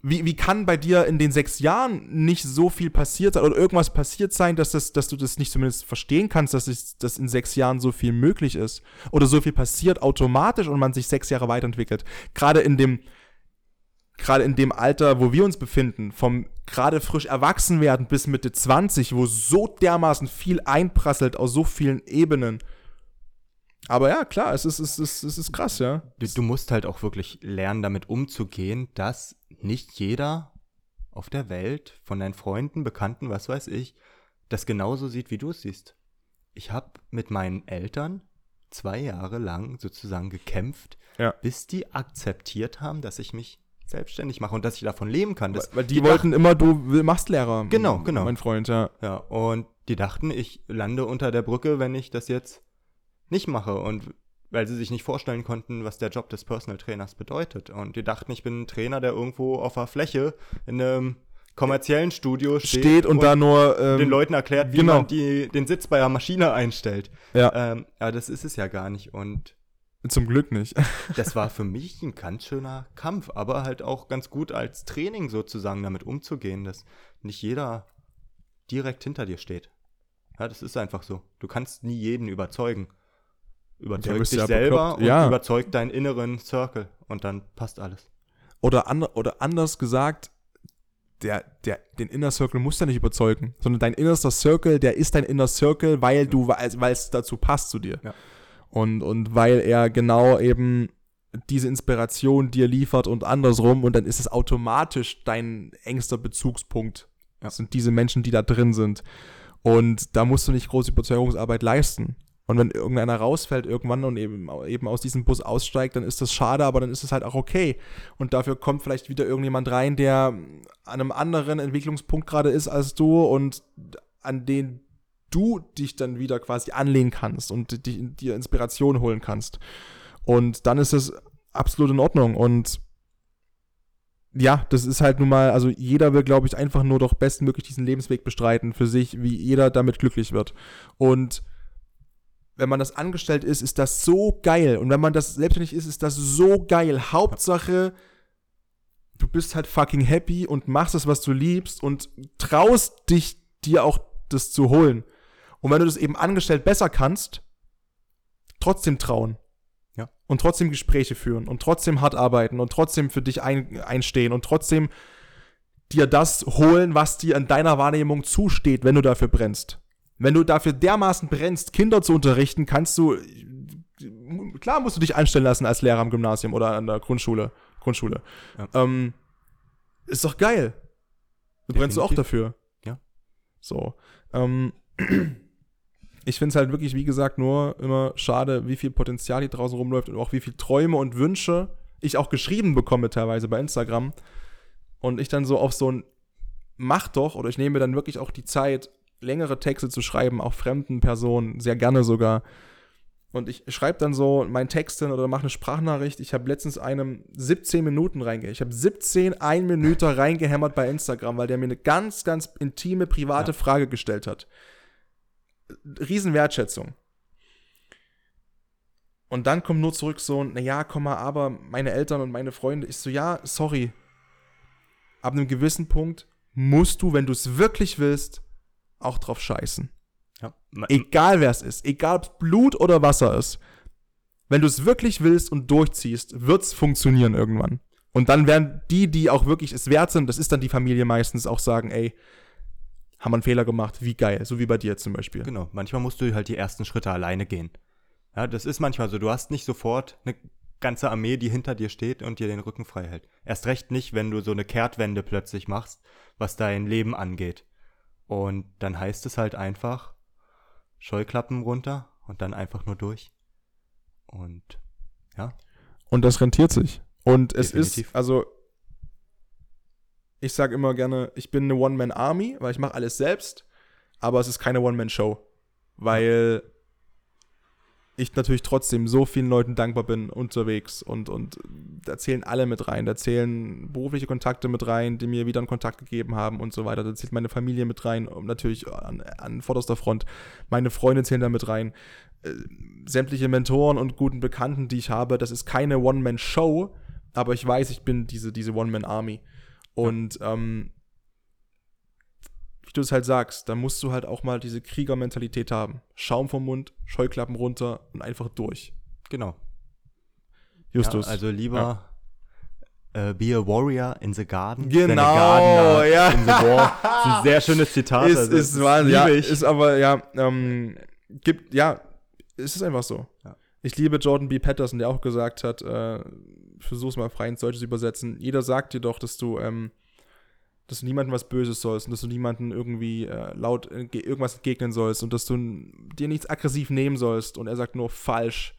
Wie, wie kann bei dir in den sechs Jahren nicht so viel passiert sein oder irgendwas passiert sein, dass, das, dass du das nicht zumindest verstehen kannst, dass, ich, dass in sechs Jahren so viel möglich ist? Oder so viel passiert automatisch und man sich sechs Jahre weiterentwickelt? Gerade in dem, gerade in dem Alter, wo wir uns befinden, vom gerade frisch erwachsen werden bis Mitte 20, wo so dermaßen viel einprasselt aus so vielen Ebenen. Aber ja, klar, es ist, es ist, es ist krass, ja. Du, du musst halt auch wirklich lernen, damit umzugehen, dass nicht jeder auf der Welt, von deinen Freunden, Bekannten, was weiß ich, das genauso sieht, wie du es siehst. Ich habe mit meinen Eltern zwei Jahre lang sozusagen gekämpft, ja. bis die akzeptiert haben, dass ich mich selbstständig mache und dass ich davon leben kann. Das, weil, weil die, die wollten immer, du machst Lehrer. Genau, genau. Mein Freund, ja. Ja, und die dachten, ich lande unter der Brücke, wenn ich das jetzt nicht mache. Und weil sie sich nicht vorstellen konnten, was der Job des Personal Trainers bedeutet. Und die dachten, ich bin ein Trainer, der irgendwo auf der Fläche in einem kommerziellen Studio steht, steht und, und, da nur ähm, den Leuten erklärt, wie genau. man die, den Sitz bei der Maschine einstellt. Ja. Ähm, aber das ist es ja gar nicht. Und zum Glück nicht. *laughs* das war für mich ein ganz schöner Kampf, aber halt auch ganz gut als Training sozusagen damit umzugehen, dass nicht jeder direkt hinter dir steht. Ja, das ist einfach so. Du kannst nie jeden überzeugen. Überzeug dich ja selber bekloppt. und ja. überzeug deinen inneren Circle und dann passt alles. Oder, an, oder anders gesagt, der, der, den Inner Circle musst du nicht überzeugen, sondern dein innerster Circle, der ist dein Inner Circle, weil du, weil es dazu passt zu dir. Ja. Und, und weil er genau eben diese Inspiration dir liefert und andersrum und dann ist es automatisch dein engster Bezugspunkt. Das sind diese Menschen, die da drin sind. Und da musst du nicht große Überzeugungsarbeit leisten. Und wenn irgendeiner rausfällt irgendwann und eben, eben aus diesem Bus aussteigt, dann ist das schade, aber dann ist es halt auch okay. Und dafür kommt vielleicht wieder irgendjemand rein, der an einem anderen Entwicklungspunkt gerade ist als du und an den du dich dann wieder quasi anlehnen kannst und dir Inspiration holen kannst. Und dann ist es absolut in Ordnung. Und ja, das ist halt nun mal, also jeder will, glaube ich, einfach nur doch bestmöglich diesen Lebensweg bestreiten für sich, wie jeder damit glücklich wird. Und wenn man das angestellt ist, ist das so geil. Und wenn man das selbstständig ist, ist das so geil. Hauptsache, du bist halt fucking happy und machst das, was du liebst und traust dich, dir auch das zu holen. Und wenn du das eben angestellt besser kannst, trotzdem trauen. Ja. Und trotzdem Gespräche führen und trotzdem hart arbeiten und trotzdem für dich ein, einstehen und trotzdem dir das holen, was dir in deiner Wahrnehmung zusteht, wenn du dafür brennst. Wenn du dafür dermaßen brennst, Kinder zu unterrichten, kannst du, klar musst du dich einstellen lassen als Lehrer am Gymnasium oder an der Grundschule. Grundschule. Ja. Ähm, ist doch geil. Du brennst du auch dafür. Ja. So. Ähm, *clears throat* ich finde es halt wirklich, wie gesagt, nur immer schade, wie viel Potenzial hier draußen rumläuft und auch wie viel Träume und Wünsche ich auch geschrieben bekomme teilweise bei Instagram. Und ich dann so auf so ein Mach doch, oder ich nehme mir dann wirklich auch die Zeit, längere Texte zu schreiben, auch fremden Personen, sehr gerne sogar. Und ich schreibe dann so meinen Text hin oder mache eine Sprachnachricht. Ich habe letztens einem 17 Minuten reingehämmert. Ich habe 17 ein Minute reingehämmert bei Instagram, weil der mir eine ganz, ganz intime, private ja. Frage gestellt hat. Riesenwertschätzung. Und dann kommt nur zurück so, naja, komm mal, aber meine Eltern und meine Freunde, ich so, ja, sorry. Ab einem gewissen Punkt musst du, wenn du es wirklich willst, auch drauf scheißen. Ja. Egal wer es ist, egal ob es Blut oder Wasser ist. Wenn du es wirklich willst und durchziehst, wird es funktionieren irgendwann. Und dann werden die, die auch wirklich es wert sind, das ist dann die Familie meistens, auch sagen, ey, haben wir einen Fehler gemacht, wie geil, so wie bei dir zum Beispiel. Genau, manchmal musst du halt die ersten Schritte alleine gehen. Ja, das ist manchmal so. Du hast nicht sofort eine ganze Armee, die hinter dir steht und dir den Rücken frei hält. Erst recht nicht, wenn du so eine Kehrtwende plötzlich machst, was dein Leben angeht. Und dann heißt es halt einfach Scheuklappen runter und dann einfach nur durch. Und ja. Und das rentiert sich. Und es Definitiv. ist, also, ich sage immer gerne, ich bin eine One-Man-Army, weil ich mache alles selbst, aber es ist keine One-Man-Show. Weil ich natürlich trotzdem so vielen Leuten dankbar bin unterwegs und, und da zählen alle mit rein. Da zählen berufliche Kontakte mit rein, die mir wieder einen Kontakt gegeben haben und so weiter. Da zählt meine Familie mit rein, natürlich an, an vorderster Front. Meine Freunde zählen da mit rein. Äh, sämtliche Mentoren und guten Bekannten, die ich habe, das ist keine One-Man-Show, aber ich weiß, ich bin diese, diese One-Man-Army. Und ähm, wie du es halt sagst, da musst du halt auch mal diese Kriegermentalität haben. Schaum vom Mund, Scheuklappen runter und einfach durch. Genau. Justus. Ja, also lieber äh, be a warrior in the garden. Genau, ja. In the war. Das ist ein sehr schönes Zitat. ist, also ist, das Wahnsinn, ja, ist aber, ja, ähm, gibt, ja, es ist einfach so. Ja. Ich liebe Jordan B. Patterson, der auch gesagt hat, äh, versuch's mal frei ins Deutsche zu übersetzen. Jeder sagt dir doch, dass du, ähm, dass du niemandem was Böses sollst und dass du niemandem irgendwie äh, laut äh, ge- irgendwas entgegnen sollst und dass du dir nichts aggressiv nehmen sollst. Und er sagt nur falsch.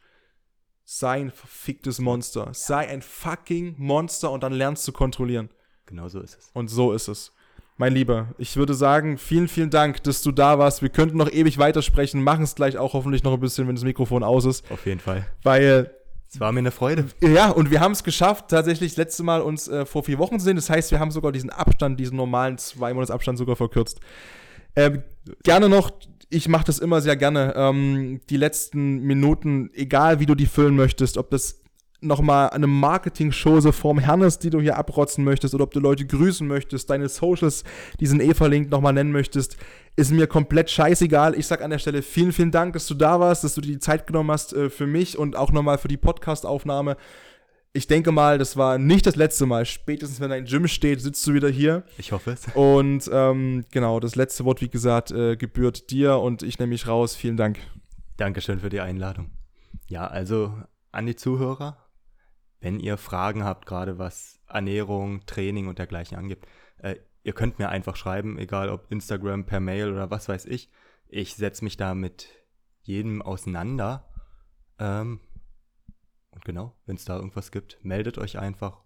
Sei ein verficktes Monster. Sei ein fucking Monster und dann lernst du kontrollieren. Genau so ist es. Und so ist es. Mein Lieber, ich würde sagen, vielen, vielen Dank, dass du da warst. Wir könnten noch ewig weitersprechen, machen es gleich auch hoffentlich noch ein bisschen, wenn das Mikrofon aus ist. Auf jeden Fall. Weil, Es war mir eine Freude. ja, und wir haben es geschafft, tatsächlich das letzte Mal uns äh, vor vier Wochen zu sehen. Das heißt, wir haben sogar diesen Abstand, diesen normalen zwei Monats Abstand sogar verkürzt. Ähm, gerne noch, ich mache das immer sehr gerne, ähm, die letzten Minuten, egal wie du die füllen möchtest, ob das nochmal eine Marketing-Chose vorm Hernes, die du hier abrotzen möchtest, oder ob du Leute grüßen möchtest, deine Socials, diesen eh verlinkt, nochmal nennen möchtest, ist mir komplett scheißegal. Ich sag an der Stelle vielen, vielen Dank, dass du da warst, dass du dir die Zeit genommen hast äh, für mich und auch nochmal für die Podcast-Aufnahme. Ich denke mal, das war nicht das letzte Mal. Spätestens, wenn dein Gym steht, sitzt du wieder hier. Ich hoffe es. Und ähm, genau, das letzte Wort, wie gesagt, äh, gebührt dir und ich nehme mich raus. Vielen Dank. Dankeschön für die Einladung. Ja, also an die Zuhörer, wenn ihr Fragen habt, gerade was Ernährung, Training und dergleichen angeht, äh, ihr könnt mir einfach schreiben, egal ob Instagram, per Mail oder was weiß ich. Ich setze mich da mit jedem auseinander. Ähm, und genau, wenn es da irgendwas gibt, meldet euch einfach.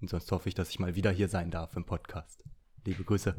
Und sonst hoffe ich, dass ich mal wieder hier sein darf im Podcast. Liebe Grüße.